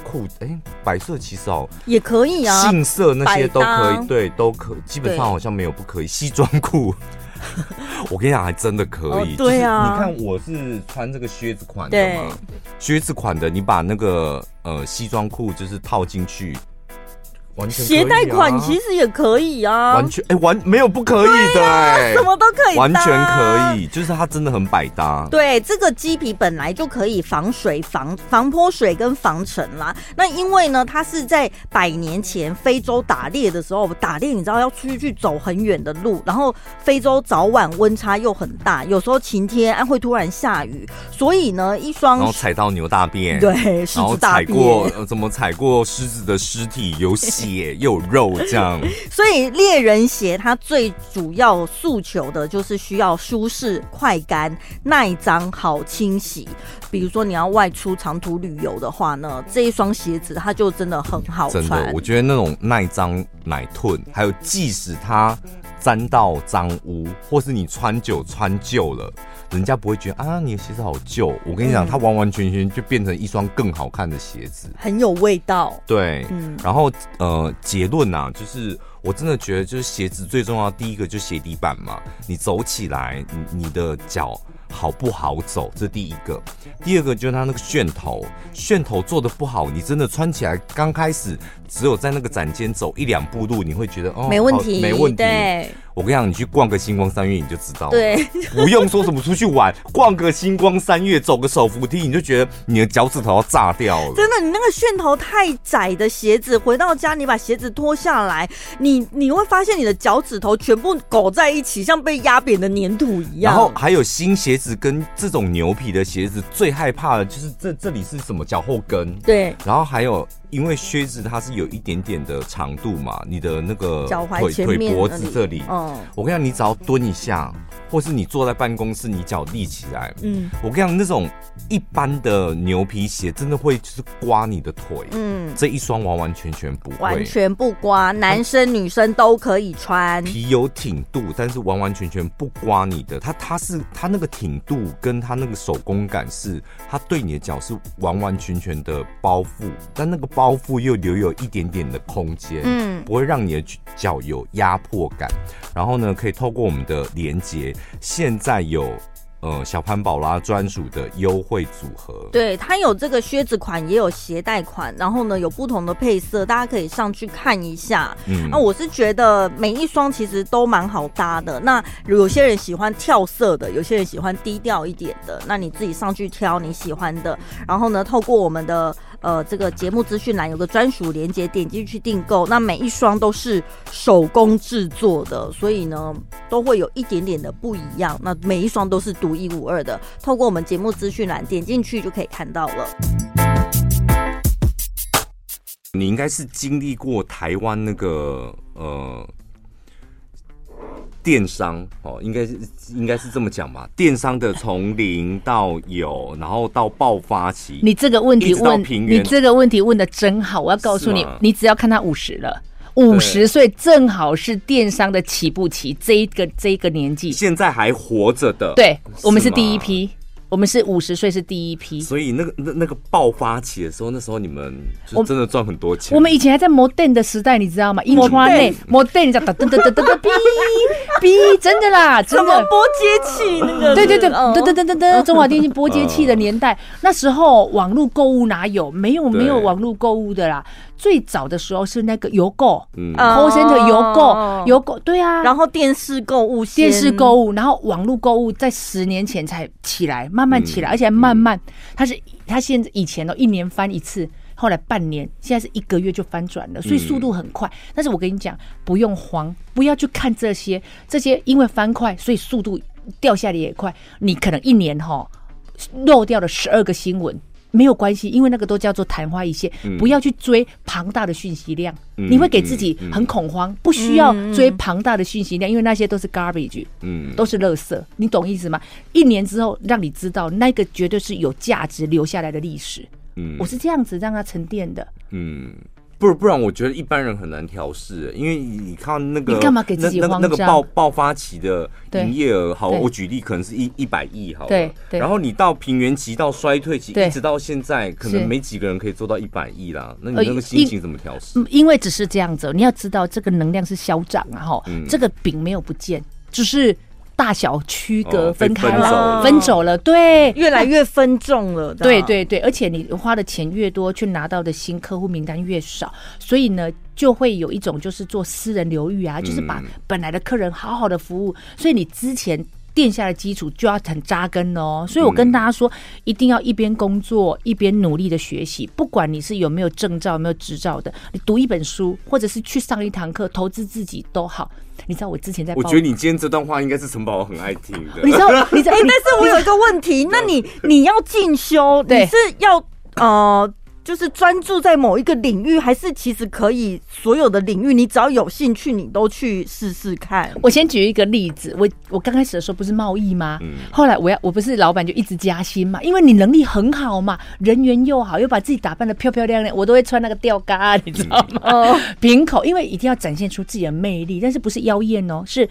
裤，哎、欸，白色其实哦也可以啊，杏色那些都可以，对，都可，基本上好像没有不可以。西装裤，*laughs* 我跟你讲，还真的可以。对啊，你看我是穿这个靴子款的嘛，靴子款的，你把那个呃西装裤就是套进去。鞋带款其实也可以啊，完全哎、欸、完没有不可以的哎、欸，什么都可以，完全可以，就是它真的很百搭。对，这个鸡皮本来就可以防水、防防泼水跟防尘啦。那因为呢，它是在百年前非洲打猎的时候打猎，你知道要出去走很远的路，然后非洲早晚温差又很大，有时候晴天啊会突然下雨，所以呢一双然后踩到牛大便，对，狮子大便，然后踩过怎么踩过狮子的尸体有 *laughs* 血。血又有肉这样。*laughs* 所以猎人鞋它最主要诉求的就是需要舒适、快干、耐脏、好清洗。比如说你要外出长途旅游的话呢，这一双鞋子它就真的很好穿。真的，我觉得那种耐脏、耐褪，还有即使它沾到脏污，或是你穿久穿旧了。人家不会觉得啊，你的鞋子好旧。我跟你讲，嗯、它完完全全就变成一双更好看的鞋子，很有味道。对，嗯。然后呃，结论呐、啊，就是我真的觉得，就是鞋子最重要，第一个就是鞋底板嘛，你走起来，你你的脚好不好走，这第一个。第二个就是它那个楦头，楦头做的不好，你真的穿起来刚开始只有在那个展间走一两步路，你会觉得哦，没问题，没问题。对。我跟你讲，你去逛个星光三月，你就知道了。对，*laughs* 不用说什么出去玩，逛个星光三月，走个手扶梯，你就觉得你的脚趾头要炸掉了。真的，你那个楦头太窄的鞋子，回到家你把鞋子脱下来，你你会发现你的脚趾头全部搞在一起，像被压扁的粘土一样。然后还有新鞋子跟这种牛皮的鞋子，最害怕的就是这这里是什么脚后跟。对。然后还有。因为靴子它是有一点点的长度嘛，你的那个脚踝前腿脖子这里，嗯，我跟你讲，你只要蹲一下，或是你坐在办公室，你脚立起来，嗯，我跟你讲，那种一般的牛皮鞋真的会就是刮你的腿，嗯，这一双完完全全不会，完全不刮，男生女生都可以穿，皮有挺度，但是完完全全不刮你的，它它是它那个挺度跟它那个手工感是，它对你的脚是完完全全的包覆，但那个包。包覆又留有一点点的空间，嗯，不会让你的脚有压迫感。然后呢，可以透过我们的连接，现在有。呃，小潘宝拉专属的优惠组合，对，它有这个靴子款，也有鞋带款，然后呢，有不同的配色，大家可以上去看一下。嗯，那我是觉得每一双其实都蛮好搭的。那有些人喜欢跳色的，有些人喜欢低调一点的，那你自己上去挑你喜欢的。然后呢，透过我们的呃这个节目资讯栏有个专属链接，点进去订购。那每一双都是手工制作的，所以呢都会有一点点的不一样。那每一双都是独一无二的，透过我们节目资讯栏点进去就可以看到了。你应该是经历过台湾那个呃电商哦，应该是应该是这么讲吧？电商的从零到有，然后到爆发期。你这个问题问，你这个问题问的真好。我要告诉你，你只要看他五十了。五十岁正好是电商的起步期，这一个这一个年纪，现在还活着的，对，我们是第一批。我们是五十岁是第一批，所以那个那那个爆发起的时候，那时候你们就真的赚很多钱。我们以前还在摩登的时代，你知道吗？印刷内摩登，你知道噔噔噔噔噔哔哔，真的啦，真的拨接器那个，对对对，噔噔噔噔噔，中华电信拨接器的年代，那时候网络购物哪有？没有没有网络购物的啦。最早的时候是那个邮购，嗯，call center 邮购，邮购，对啊。然后电视购物，电视购物，然后网络购物在十年前才起来，慢慢起来，而且还慢慢，它是它现在以前都一年翻一次，后来半年，现在是一个月就翻转了，所以速度很快。但是我跟你讲，不用慌，不要去看这些，这些因为翻快，所以速度掉下来也快。你可能一年哈漏掉了十二个新闻。没有关系，因为那个都叫做昙花一现，嗯、不要去追庞大的讯息量，嗯、你会给自己很恐慌。嗯、不需要追庞大的讯息量，嗯、因为那些都是 garbage，嗯，都是垃圾，你懂意思吗？一年之后让你知道，那个绝对是有价值留下来的历史。嗯，我是这样子让它沉淀的。嗯。不不然，我觉得一般人很难调试，因为你看那个，你干嘛给自己慌张？那个爆爆发期的营业额，好，我举例可能是一一百亿，好，对，然后你到平原期到衰退期，一直到现在，可能没几个人可以做到一百亿啦。那你那个心情怎么调试？因为只是这样子，你要知道这个能量是消长啊，哈，这个饼没有不见，只是。大小区隔分开了，分走了，对，越来越分众了。对对对，而且你花的钱越多，去拿到的新客户名单越少，所以呢，就会有一种就是做私人流域啊，就是把本来的客人好好的服务，所以你之前垫下的基础就要很扎根哦。所以我跟大家说，一定要一边工作一边努力的学习，不管你是有没有证照、有没有执照的，你读一本书，或者是去上一堂课，投资自己都好。你知道我之前在，我觉得你今天这段话应该是陈宝很爱听的。你知道，你知道，哎，但是我有一个问题，那你你要进修，你是要呃就是专注在某一个领域，还是其实可以所有的领域，你只要有兴趣，你都去试试看。我先举一个例子，我我刚开始的时候不是贸易吗？嗯、后来我要我不是老板就一直加薪嘛，因为你能力很好嘛，人缘又好，又把自己打扮的漂漂亮亮，我都会穿那个吊嘎，你知道吗？*laughs* 哦，瓶口，因为一定要展现出自己的魅力，但是不是妖艳哦，是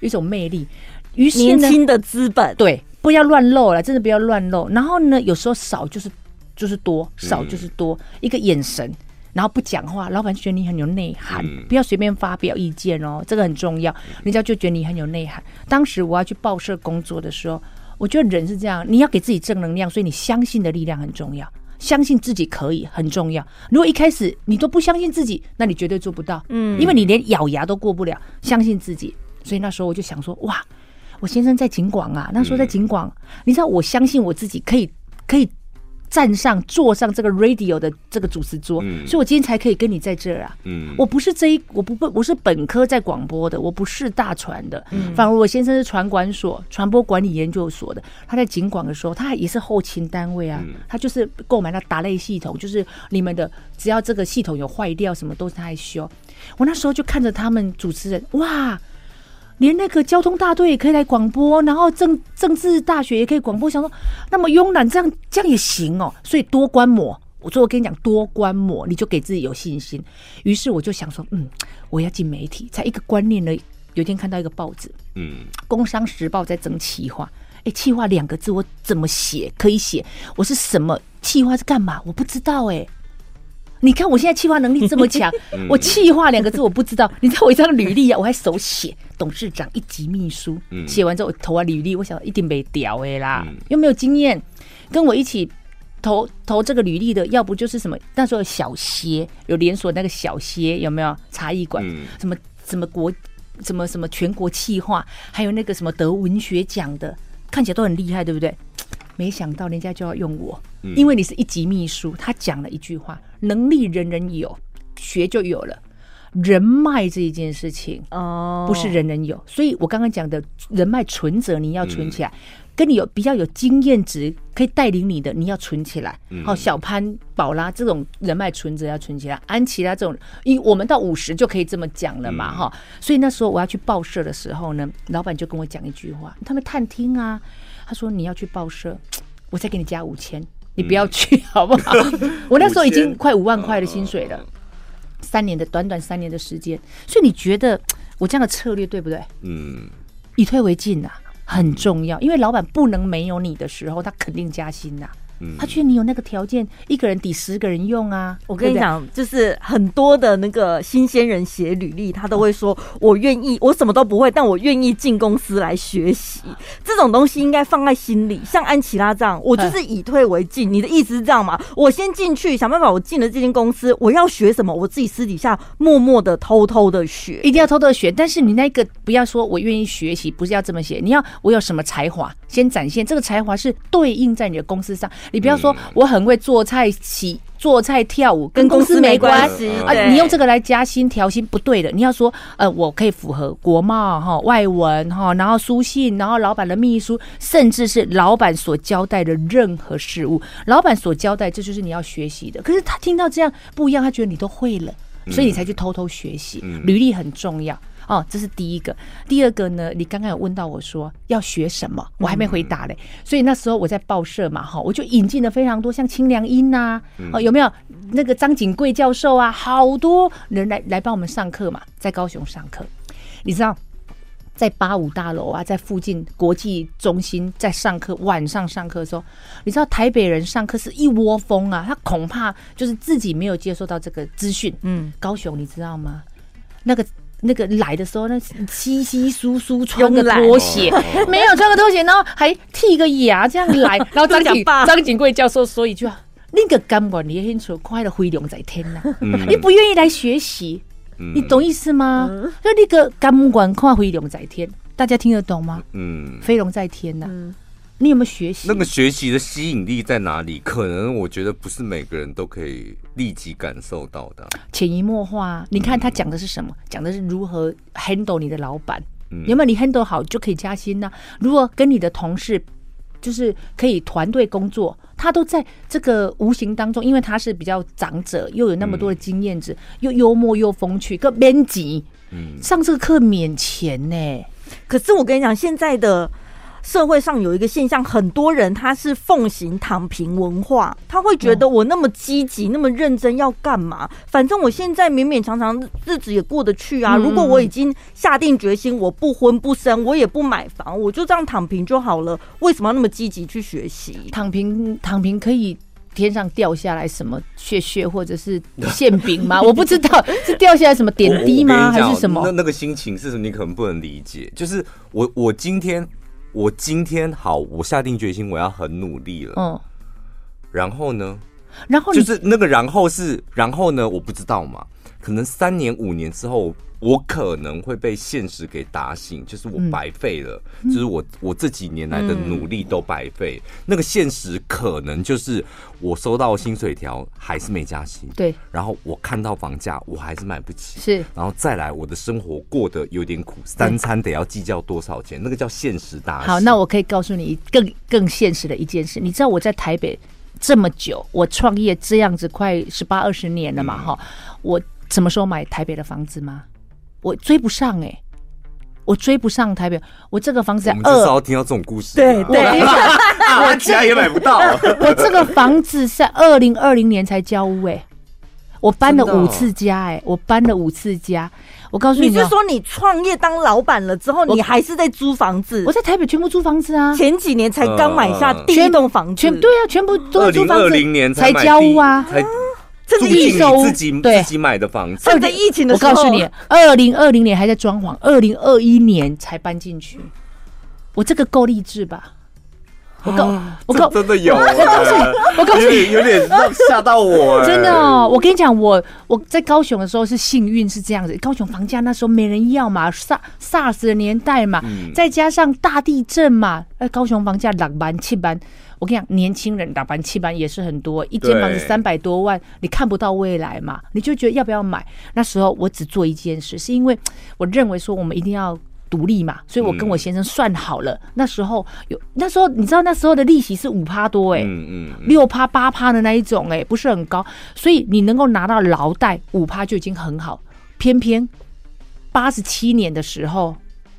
一种魅力。于是年轻的资本，对，不要乱露了，真的不要乱露。然后呢，有时候少就是。就是多少就是多，嗯、一个眼神，然后不讲话，老板就觉得你很有内涵，嗯、不要随便发表意见哦，这个很重要。人家就觉得你很有内涵。当时我要去报社工作的时候，我觉得人是这样，你要给自己正能量，所以你相信的力量很重要，相信自己可以很重要。如果一开始你都不相信自己，那你绝对做不到，嗯，因为你连咬牙都过不了。相信自己，所以那时候我就想说，哇，我先生在警广啊，那时候在警广，嗯、你知道，我相信我自己可以，可以。站上坐上这个 radio 的这个主持桌，嗯、所以我今天才可以跟你在这儿啊。嗯，我不是这一，我不不我是本科在广播的，我不是大传的。嗯，反而我先生是传管所传播管理研究所的。他在警广的时候，他也是后勤单位啊。嗯、他就是购买了打类系统，就是你们的只要这个系统有坏掉，什么都是他来修。我那时候就看着他们主持人，哇！连那个交通大队也可以来广播，然后政政治大学也可以广播，想说那么慵懒，这样这样也行哦。所以多观摩，我说我跟你讲，多观摩，你就给自己有信心。于是我就想说，嗯，我要进媒体，才一个观念呢。有一天看到一个报纸，嗯，《工商时报》在征企划，哎，企划两个字我怎么写可以写？我是什么企划是干嘛？我不知道哎。你看我现在气化能力这么强，*laughs* 我气化两个字我不知道。你知道我一张履历啊，我还手写董事长一级秘书，写完之后我投完履历，我想一定没屌哎啦，又没有经验，跟我一起投投这个履历的，要不就是什么那时候小歇有连锁那个小歇有没有茶艺馆？什么什么国什么什么全国企划，还有那个什么得文学奖的，看起来都很厉害，对不对？没想到人家就要用我，因为你是一级秘书。他讲了一句话。能力人人有，学就有了。人脉这一件事情哦，不是人人有，所以我刚刚讲的人脉存折你要存起来，跟你有比较有经验值可以带领你的，你要存起来。好，小潘、宝拉这种人脉存折要存起来，安琪拉这种，因我们到五十就可以这么讲了嘛，哈。所以那时候我要去报社的时候呢，老板就跟我讲一句话，他们探听啊，他说你要去报社，我再给你加五千。你不要去好不好？*laughs* 我那时候已经快五万块的薪水了，三年的短短三年的时间，所以你觉得我这样的策略对不对？嗯，以退为进呐，很重要，因为老板不能没有你的时候，他肯定加薪呐。他觉得你有那个条件，一个人抵十个人用啊！我跟你讲，就是很多的那个新鲜人写履历，他都会说：“我愿意，我什么都不会，但我愿意进公司来学习。”这种东西应该放在心里。像安琪拉这样，我就是以退为进。你的意思是这样吗？我先进去想办法，我进了这间公司，我要学什么？我自己私底下默默的、偷偷的学，一定要偷偷的学。但是你那个不要说我愿意学习，不是要这么写。你要我有什么才华，先展现这个才华是对应在你的公司上。你不要说我很会做菜、洗做菜、跳舞，跟公司没关系啊！你用这个来加薪调薪不对的。你要说呃，我可以符合国贸哈、外文哈，然后书信，然后老板的秘书，甚至是老板所交代的任何事物，老板所交代，这就是你要学习的。可是他听到这样不一样，他觉得你都会了，所以你才去偷偷学习。履历很重要。哦，这是第一个。第二个呢，你刚刚有问到我说要学什么，我还没回答嘞。嗯、所以那时候我在报社嘛，哈，我就引进了非常多像清凉音呐，哦，有没有那个张景贵教授啊，好多人来来帮我们上课嘛，在高雄上课。你知道，在八五大楼啊，在附近国际中心在上课，晚上上课的时候，你知道台北人上课是一窝蜂啊，他恐怕就是自己没有接受到这个资讯。嗯，高雄你知道吗？那个。那个来的时候，那稀稀疏疏穿个拖鞋，没有穿个拖鞋，然后还剃个牙，这样来，然后张景张景贵教授说一句话：“那个监管你很丑，快乐飞龙在天呐，你不愿意来学习，你懂意思吗？就那个监管快飞龙在天，大家听得懂吗？嗯，飞龙在天呐。”你有没有学习？那个学习的吸引力在哪里？可能我觉得不是每个人都可以立即感受到的。潜移默化，你看他讲的是什么？讲、嗯、的是如何 handle 你的老板，嗯、有没有你 handle 好就可以加薪呢、啊？如果跟你的同事就是可以团队工作，他都在这个无形当中，因为他是比较长者，又有那么多的经验值，嗯、又幽默又风趣，个编辑，嗯，上这个课免钱呢。可是我跟你讲，现在的。社会上有一个现象，很多人他是奉行躺平文化，他会觉得我那么积极、那么认真要干嘛？反正我现在勉勉强强日子也过得去啊。如果我已经下定决心，我不婚不生，我也不买房，我就这样躺平就好了。为什么要那么积极去学习？躺平，躺平可以天上掉下来什么屑屑或者是馅饼吗？*laughs* 我不知道是掉下来什么点滴吗？还是什么？那那个心情是什么？你可能不能理解。就是我，我今天。我今天好，我下定决心，我要很努力了。嗯，然后呢？然后就是那个，然后是，然后呢？我不知道嘛，可能三年五年之后。我可能会被现实给打醒，就是我白费了，嗯、就是我我这几年来的努力都白费。嗯、那个现实可能就是我收到薪水条还是没加薪，对。然后我看到房价我还是买不起，是。然后再来我的生活过得有点苦，三餐得要计较多少钱，那个叫现实打醒。好，那我可以告诉你更更现实的一件事，你知道我在台北这么久，我创业这样子快十八二十年了嘛？哈、嗯，我什么时候买台北的房子吗？我追不上哎、欸，我追不上台北。我这个房子在二，我们至少要听到这种故事。对 *laughs* 对，我家也买不到。*laughs* 我这个房子是在二零二零年才交屋哎、欸，我搬了五次家哎、欸，我搬了五次家。我告诉你，你是说你创业当老板了之后，你还是在租房子？我在台北全部租房子啊，前几年才刚买下第一栋房子，全对啊，全部都是租房子。二零二零年才交屋啊。这是预售自己自己买的房子。在疫情的时候，我告诉你，二零二零年还在装潢，二零二一年才搬进去。我这个够励志吧？我告我告真的有，我告诉你，我告诉你，有点吓到我。*laughs* 真的哦，我跟你讲，我我在高雄的时候是幸运，是这样子。高雄房价那时候没人要嘛，SARS SARS 的年代嘛，再加上大地震嘛，哎，高雄房价两万七万。我跟你讲，年轻人打班七班也是很多，一间房子三百多万，你看不到未来嘛？你就觉得要不要买？那时候我只做一件事，是因为我认为说我们一定要独立嘛，所以我跟我先生算好了，那时候有那时候你知道那时候的利息是五趴多哎，嗯嗯，六趴八趴的那一种哎，不是很高，所以你能够拿到劳贷五趴就已经很好。偏偏八十七年的时候，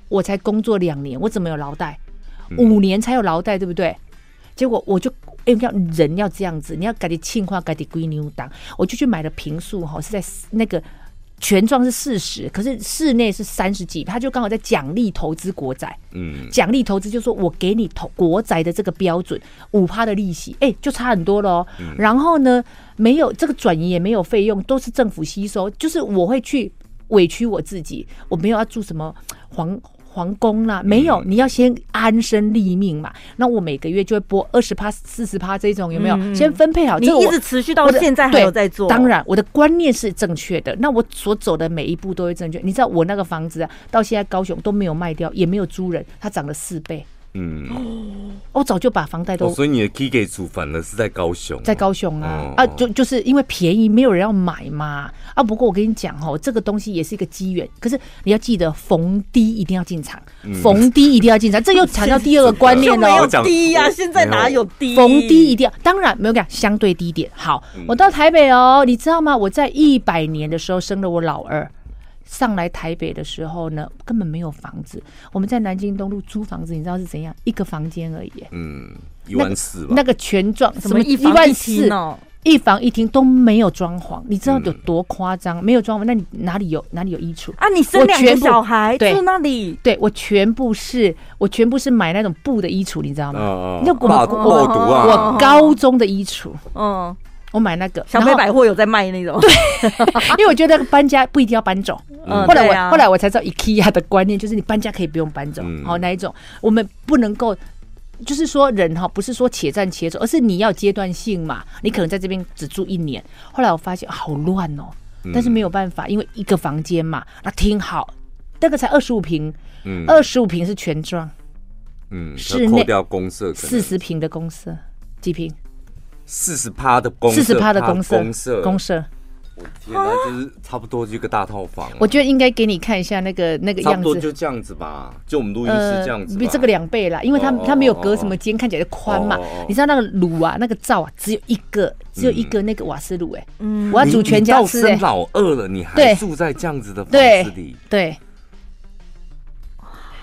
我才工作两年，我怎么有劳贷？五年才有劳贷，对不对？结果我就哎，要人要这样子，你要赶紧庆化，赶紧归牛档，我就去买了平数哈，是在那个全状是四十，可是室内是三十几，他就刚好在奖励投资国债，嗯，奖励投资就是说我给你投国债的这个标准五趴的利息，哎，就差很多咯。嗯、然后呢，没有这个转移也没有费用，都是政府吸收，就是我会去委屈我自己，我没有要住什么皇。皇宫啦，没有，你要先安身立命嘛。那我每个月就会拨二十趴、四十趴这种，有没有？先分配好。你一直持续到现在还有在做？当然，我的观念是正确的。那我所走的每一步都会正确。你知道，我那个房子啊，到现在高雄都没有卖掉，也没有租人，它涨了四倍。嗯，我 *gasps* 早就把房贷都、哦，所以你的 key 给主反而是在高雄，在高雄啊、哦、啊，就就是因为便宜，没有人要买嘛啊。不过我跟你讲哦，这个东西也是一个机缘，可是你要记得逢低一定要进场，嗯、逢低一定要进场，这又 *laughs* 谈到第二个观念了。没有低呀、啊，现在哪有低？逢低一定要，当然没有讲相对低点。好，我到台北哦，你知道吗？我在一百年的时候生了我老二。上来台北的时候呢，根本没有房子。我们在南京东路租房子，你知道是怎样？一个房间而已。嗯，一万四吧。那个全幢什么一万四哦，一房一厅都没有装潢，你知道有多夸张？没有装潢，那你哪里有哪里有衣橱啊？你生两个小孩住那里？对，我全部是我全部是买那种布的衣橱，你知道吗？那我我高中的衣橱，嗯。我买那个小北百货有在卖那种，对，*laughs* 因为我觉得搬家不一定要搬走。嗯，后来我后来我才知道 IKEA 的观念，就是你搬家可以不用搬走。好，哪一种？我们不能够，就是说人哈，不是说且战且走，而是你要阶段性嘛。你可能在这边只住一年，后来我发现好乱哦，但是没有办法，因为一个房间嘛，那挺好，那个才二十五平，嗯，二十五平是全幢，嗯，室内掉公设四十平的公设几坪？四十趴的公，四十趴的公社，公社，公社，我天哪，就是差不多就一个大套房。我觉得应该给你看一下那个那个样子，差不多就这样子吧，就我们录音室这样子，比这个两倍啦，因为它它没有隔什么间，看起来就宽嘛。你知道那个炉啊，那个灶啊，只有一个，只有一个那个瓦斯炉哎。嗯，我要煮全家吃哎。老二了，你还住在这样子的房子里？对。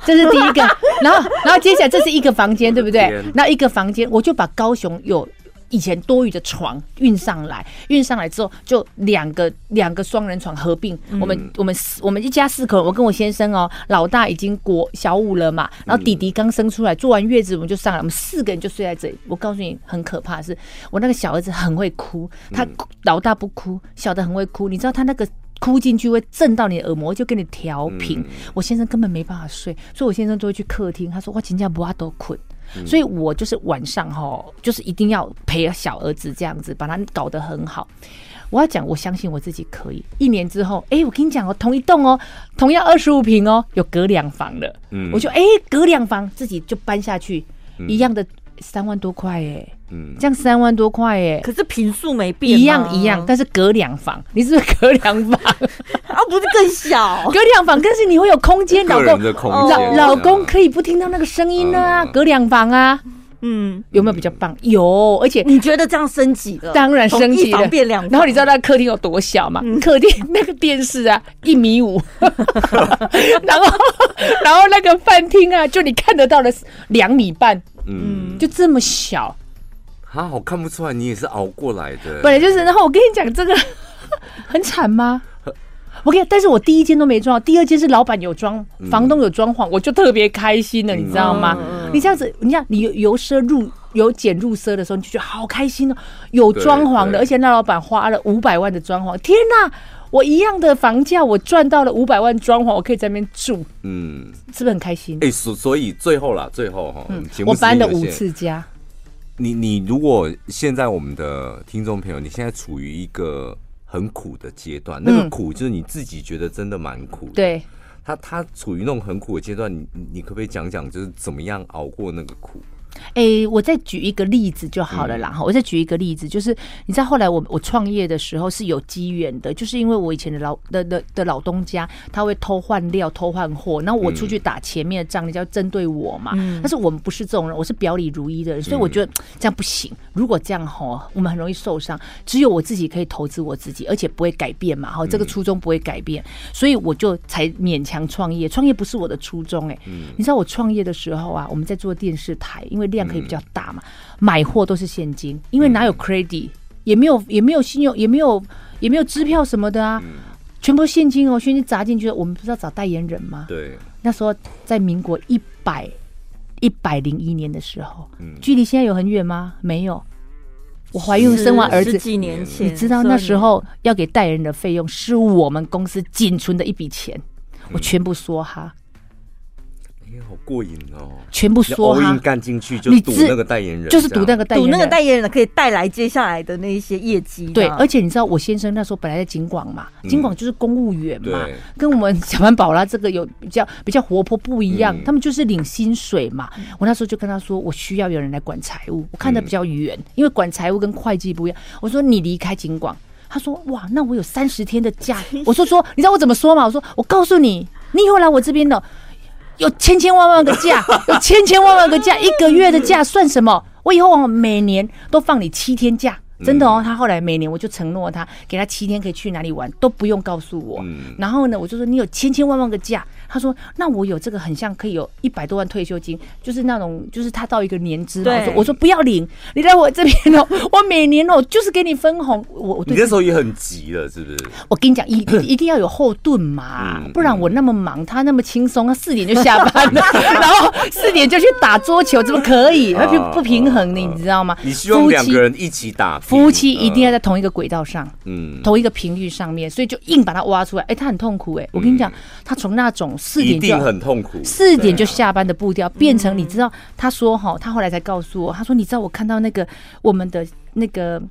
这是第一个，然后然后接下来这是一个房间，对不对？那一个房间，我就把高雄有。以前多余的床运上来，运上来之后就两个两个双人床合并。我们我们我们一家四口，我跟我先生哦，老大已经国小五了嘛，然后弟弟刚生出来，坐完月子我们就上来，我们四个人就睡在这里。我告诉你，很可怕的是，我那个小儿子很会哭，他老大不哭，小的很会哭。你知道他那个哭进去会震到你的耳膜，就跟你调频。我先生根本没办法睡，所以我先生就会去客厅。他说：“我今天不阿都困。”所以，我就是晚上哈，就是一定要陪小儿子这样子，把他搞得很好。我要讲，我相信我自己可以。一年之后，哎，我跟你讲哦，同一栋哦，同样二十五平哦，有隔两房的。嗯，我就哎，隔两房自己就搬下去，一样的三万多块哎。嗯，这样三万多块哎，可是坪数没变，一样一样，但是隔两房，你是不是隔两房？*laughs* 啊，不是更小，隔两房，但是你会有空间，老公，老老公可以不听到那个声音啊，隔两房啊，嗯，有没有比较棒？有，而且你觉得这样升级了？当然升级了，变两房。然后你知道那客厅有多小吗？客厅那个电视啊，一米五，*laughs* 然后然后那个饭厅啊，就你看得到的两米半，嗯，就这么小。啊，我看不出来你也是熬过来的。本来就是，然后我跟你讲，这个 *laughs* 很惨吗？我跟你讲，但是我第一间都没装，第二间是老板有装，房东有装潢，我就特别开心了，你知道吗？你这样子，你看你由奢入由俭入奢的时候，你就觉得好开心哦，有装潢的，而且那老板花了五百万的装潢，天哪！我一样的房价，我赚到了五百万装潢，我可以在那边住，嗯，是不是很开心？哎，所所以最后啦，最后哈，我搬了五次家。你你如果现在我们的听众朋友，你现在处于一个很苦的阶段，那个苦就是你自己觉得真的蛮苦的。对，他他处于那种很苦的阶段，你你可不可以讲讲，就是怎么样熬过那个苦？哎、欸，我再举一个例子就好了啦。哈、嗯，我再举一个例子，就是你知道后来我我创业的时候是有机缘的，就是因为我以前的老的的的老东家他会偷换料、偷换货，然后我出去打前面的仗，你就要针对我嘛。嗯、但是我们不是这种人，我是表里如一的人，所以我觉得这样不行。如果这样吼，我们很容易受伤。只有我自己可以投资我自己，而且不会改变嘛。哈，这个初衷不会改变，所以我就才勉强创业。创业不是我的初衷哎、欸。你知道我创业的时候啊，我们在做电视台，因为。量可以比较大嘛，买货都是现金，因为哪有 credit，也没有也没有信用，也没有也没有支票什么的啊，全部现金哦，现金砸进去。我们不是要找代言人吗？对，那时候在民国一百一百零一年的时候，距离现在有很远吗？没有。我怀孕生完儿子几年前，你知道那时候要给代言人的费用是我们公司仅存的一笔钱，我全部梭哈。好过瘾哦！全部说哈，干进去就赌那个代言人，就是赌那个代言人，赌那个代言人可以带来接下来的那一些业绩。对，而且你知道我先生那时候本来在警广嘛，警广就是公务员嘛，跟我们小潘宝拉这个有比较比较活泼不一样，他们就是领薪水嘛。我那时候就跟他说，我需要有人来管财务，我看的比较远，因为管财务跟会计不一样。我说你离开警广，他说哇，那我有三十天的假。*laughs* 我说说，你知道我怎么说吗？我说我告诉你，你以后来我这边的。有千千万万个假，*laughs* 有千千万万个假，一个月的假算什么？我以后我每年都放你七天假。真的哦，他后来每年我就承诺他，给他七天可以去哪里玩都不用告诉我。然后呢，我就说你有千千万万个假，他说那我有这个很像可以有一百多万退休金，就是那种就是他到一个年资。我说我说不要领，你在我这边哦，*laughs* 我每年哦就是给你分红。我我你那时候也很急了，是不是？我跟你讲，一 *coughs* 一定要有后盾嘛，不然我那么忙，他那么轻松，他四点就下班了，*laughs* 然后四点就去打桌球，怎么可以？他就不平衡的，你知道吗？你希望两个人一起打。夫妻一定要在同一个轨道上，嗯，同一个频率上面，所以就硬把他挖出来。哎，他很痛苦哎，我跟你讲，他从那种四点就很痛苦，四点就下班的步调，变成你知道，他说哈，他后来才告诉我，他说你知道我看到那个我们的那个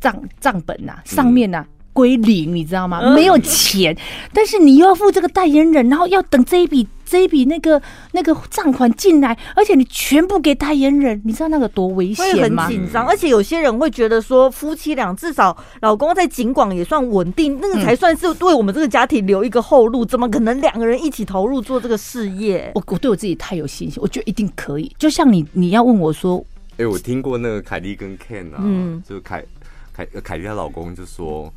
账账本呐，上面呐归零，你知道吗？没有钱，但是你又要付这个代言人，然后要等这一笔这一笔那个那个账款进来，而且你全部给代言人，你知道那个多危险吗？会很紧张，而且有些人会觉得说，夫妻俩至少老公在警广也算稳定，那个才算是为我们这个家庭留一个后路。怎么可能两个人一起投入做这个事业？我我对我自己太有信心，我觉得一定可以。就像你你要问我说，哎、欸，我听过那个凯莉跟 Ken 啊，嗯，就凯凯凯莉她老公就说，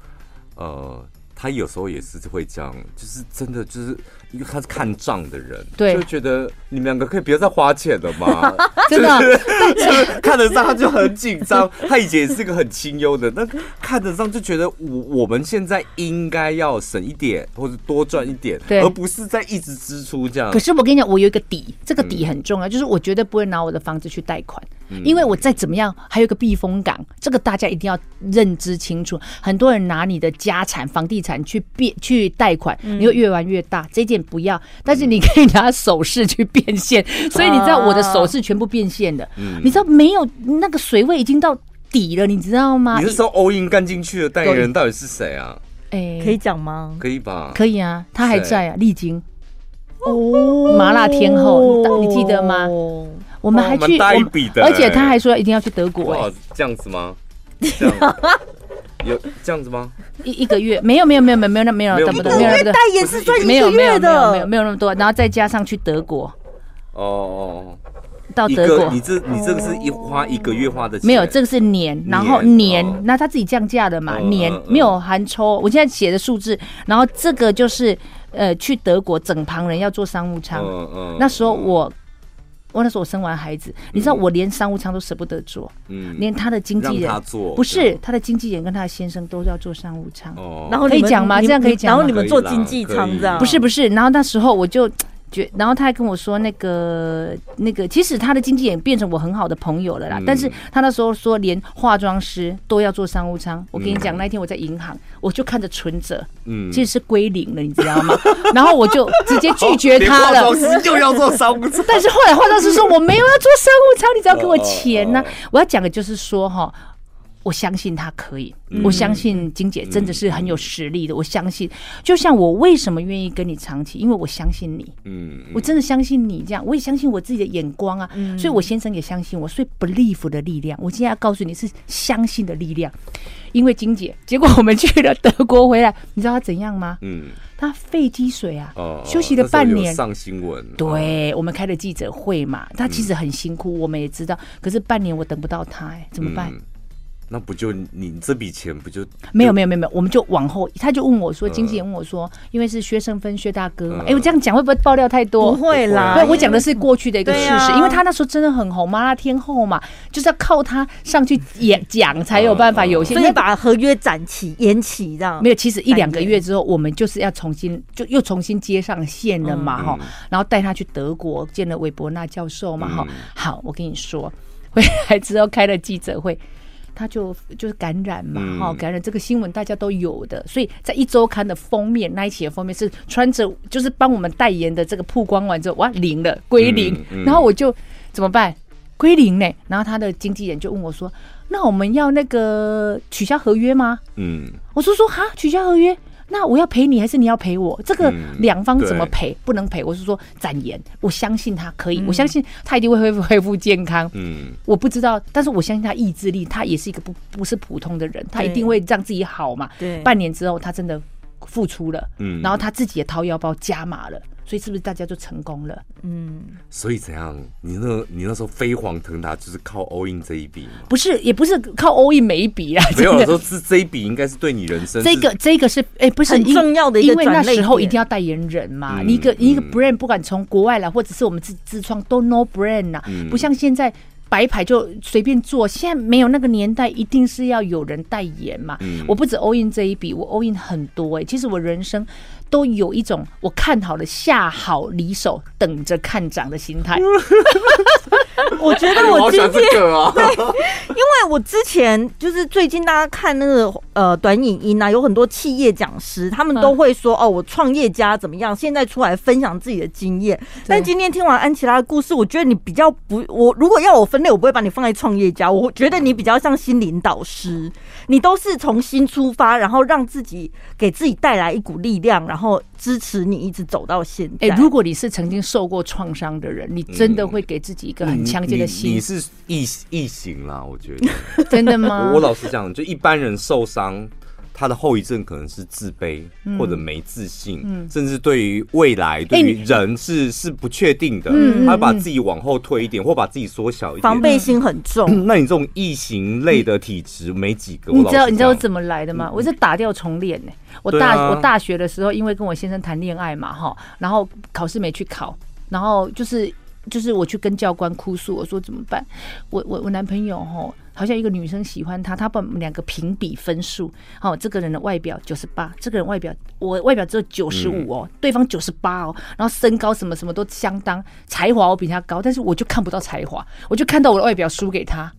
呃。他有时候也是会这样，就是真的就是因为他是看账的人，对，就觉得你们两个可以不要再花钱了嘛，*laughs* 真的，*laughs* 就是看得上他就很紧张。他以前也是个很清幽的，但看得上就觉得我我们现在应该要省一点或者多赚一点，对，而不是在一直支出这样。可是我跟你讲，我有一个底，这个底很重要，嗯、就是我绝对不会拿我的房子去贷款。因为我再怎么样，还有一个避风港，这个大家一定要认知清楚。很多人拿你的家产、房地产去变去贷款，你会越玩越大。这件不要，但是你可以拿首饰去变现。*laughs* 所以你知道我的首饰全部变现的，你知道没有那个水位已经到底了，你知道吗？你是说 all in 干进去的代言人到底是谁啊？哎，可以讲吗？可以吧？可以啊，他还在啊，丽晶哦，麻辣天后，你记得吗？我们还去，而且他还说一定要去德国。哇，这样子吗？这样有这样子吗？一一个月没有没有没有没有没有那没有那么多，没有那么多代言是赚一个月的，没有没有没有没有那么多，然后再加上去德国。哦哦，到德国，你这你这个是一花一个月花的钱？没有，这个是年，然后年，那他自己降价的嘛，年没有含抽。我现在写的数字，然后这个就是呃去德国整旁人要做商务舱，嗯嗯那时候我。我那时候我生完孩子，你知道我连商务舱都舍不得坐，嗯，连他的经纪人不是他的经纪人跟他的先生都要坐商务舱，哦，然后可以讲吗？这样可以讲？然后你们坐经济舱这样？不是不是，然后那时候我就。觉，然后他还跟我说，那个那个，其实他的经纪人变成我很好的朋友了啦。嗯、但是他那时候说，连化妆师都要做商务舱。我跟你讲，嗯、那一天我在银行，我就看着存折，嗯，其实是归零了，你知道吗？然后我就直接拒绝他了。化妆师就要做商务舱，但是后来化妆师说 *laughs* 我没有要做商务舱，你只要给我钱呢、啊。我要讲的就是说哈。我相信他可以，我相信金姐真的是很有实力的。我相信，就像我为什么愿意跟你长期，因为我相信你，嗯，我真的相信你这样，我也相信我自己的眼光啊，所以我先生也相信我，所以 believe 的力量，我今天要告诉你是相信的力量。因为金姐，结果我们去了德国回来，你知道他怎样吗？嗯，他肺积水啊，休息了半年，上新闻。对，我们开了记者会嘛，他其实很辛苦，我们也知道，可是半年我等不到他，哎，怎么办？那不就你这笔钱不就没有没有没有没有，我们就往后，他就问我说，经纪人问我说，因为是薛胜芬薛大哥嘛，哎，我这样讲会不会爆料太多？不会啦，对，我讲的是过去的一个事实，因为他那时候真的很红，麻辣天后嘛，就是要靠他上去演讲才有办法有些，所以把合约展期延期这样。没有，其实一两个月之后，我们就是要重新就又重新接上线了嘛哈，然后带他去德国见了韦伯纳教授嘛哈。好，我跟你说，回来之后开了记者会。他就就是感染嘛，哈、嗯，感染这个新闻大家都有的，所以在一周刊的封面那一期的封面是穿着就是帮我们代言的这个曝光完之后，哇，零了归零，嗯嗯、然后我就怎么办？归零呢？然后他的经纪人就问我说：“那我们要那个取消合约吗？”嗯，我说说哈，取消合约。那我要赔你还是你要赔我？这个两方怎么赔？不能赔。我是说展言，我相信他可以，我相信他一定会 *laughs* 恢复恢复健康。嗯，我不知道，但是我相信他意志力，他也是一个不不是普通的人，他一定会让自己好嘛。对，半年之后他真的付出了，嗯，然后他自己也掏腰包加码了。所以是不是大家就成功了？嗯，所以怎样？你那，你那时候飞黄腾达，就是靠 all in 这一笔吗？不是，也不是靠 all in 每一笔啊。没有说这这一笔应该是对你人生这个这个是哎，不是很重要的一个，因为那时候一定要代言人嘛。你一个一个 brand 不管从国外来或者是我们自自创都 no brand 呐，不像现在白牌就随便做。现在没有那个年代，一定是要有人代言嘛。我不止 all in 这一笔，我 all in 很多哎。其实我人生。都有一种我看好了下好离手，等着看涨的心态。*laughs* 我觉得 *laughs* 我今天 *laughs* 对，因为我之前就是最近大家看那个呃短影音啊，有很多企业讲师，他们都会说哦，我创业家怎么样，现在出来分享自己的经验。但今天听完安琪拉的故事，我觉得你比较不，我如果要我分。类，我不会把你放在创业家。我觉得你比较像心灵导师，你都是从新出发，然后让自己给自己带来一股力量，然后支持你一直走到现在。哎、欸，如果你是曾经受过创伤的人，你真的会给自己一个很强劲的心。嗯、你，你是异异形啦，我觉得 *laughs* 真的吗？我，我老实讲，就一般人受伤。他的后遗症可能是自卑，或者没自信，嗯、甚至对于未来、对于人是、欸、是不确定的。嗯、他会把自己往后推一点，或把自己缩小一点，防备心很重。嗯、那你这种异形类的体质没几个。你知道你知道我怎么来的吗？我是打掉重练呢。我大、啊、我大学的时候，因为跟我先生谈恋爱嘛，哈，然后考试没去考，然后就是就是我去跟教官哭诉，我说怎么办？我我我男朋友哦。好像一个女生喜欢他，他把我们两个评比分数。哦，这个人的外表九十八，这个人外表我外表只有九十五哦，对方九十八哦，然后身高什么什么都相当，才华我比他高，但是我就看不到才华，我就看到我的外表输给他，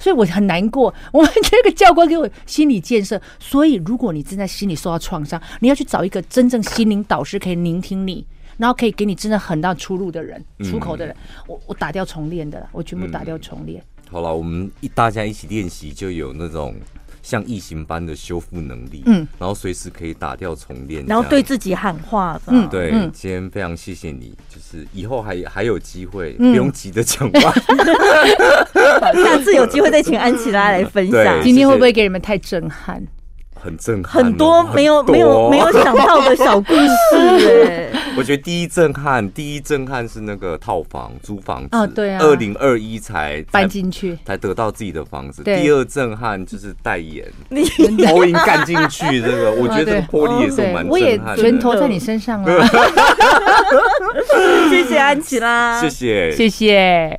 所以我很难过。我们 *laughs* 这个教官给我心理建设，所以如果你正在心里受到创伤，你要去找一个真正心灵导师，可以聆听你，然后可以给你真的很大出路的人，出口的人。我我打掉重练的，我全部打掉重练。好了，我们一大家一起练习，就有那种像异形般的修复能力。嗯，然后随时可以打掉重练，然后对自己喊话。嗯，对，今天非常谢谢你，就是以后还还有机会，不用急着讲话。*laughs* 下次有机会再请安琪拉来分享。今天会不会给你们太震撼？很震撼，很多没有没有没有想到的小故事 *laughs* 哎。我觉得第一震撼，第一震撼是那个套房租房子。哦，对啊，二零二一才搬进去，才得到自己的房子。第二震撼就是代言，*laughs* 你。投影干进去，这个 *laughs* 我觉得这个魄力也是蛮震撼的。我也全投在你身上了。谢谢安琪拉，谢谢，谢谢。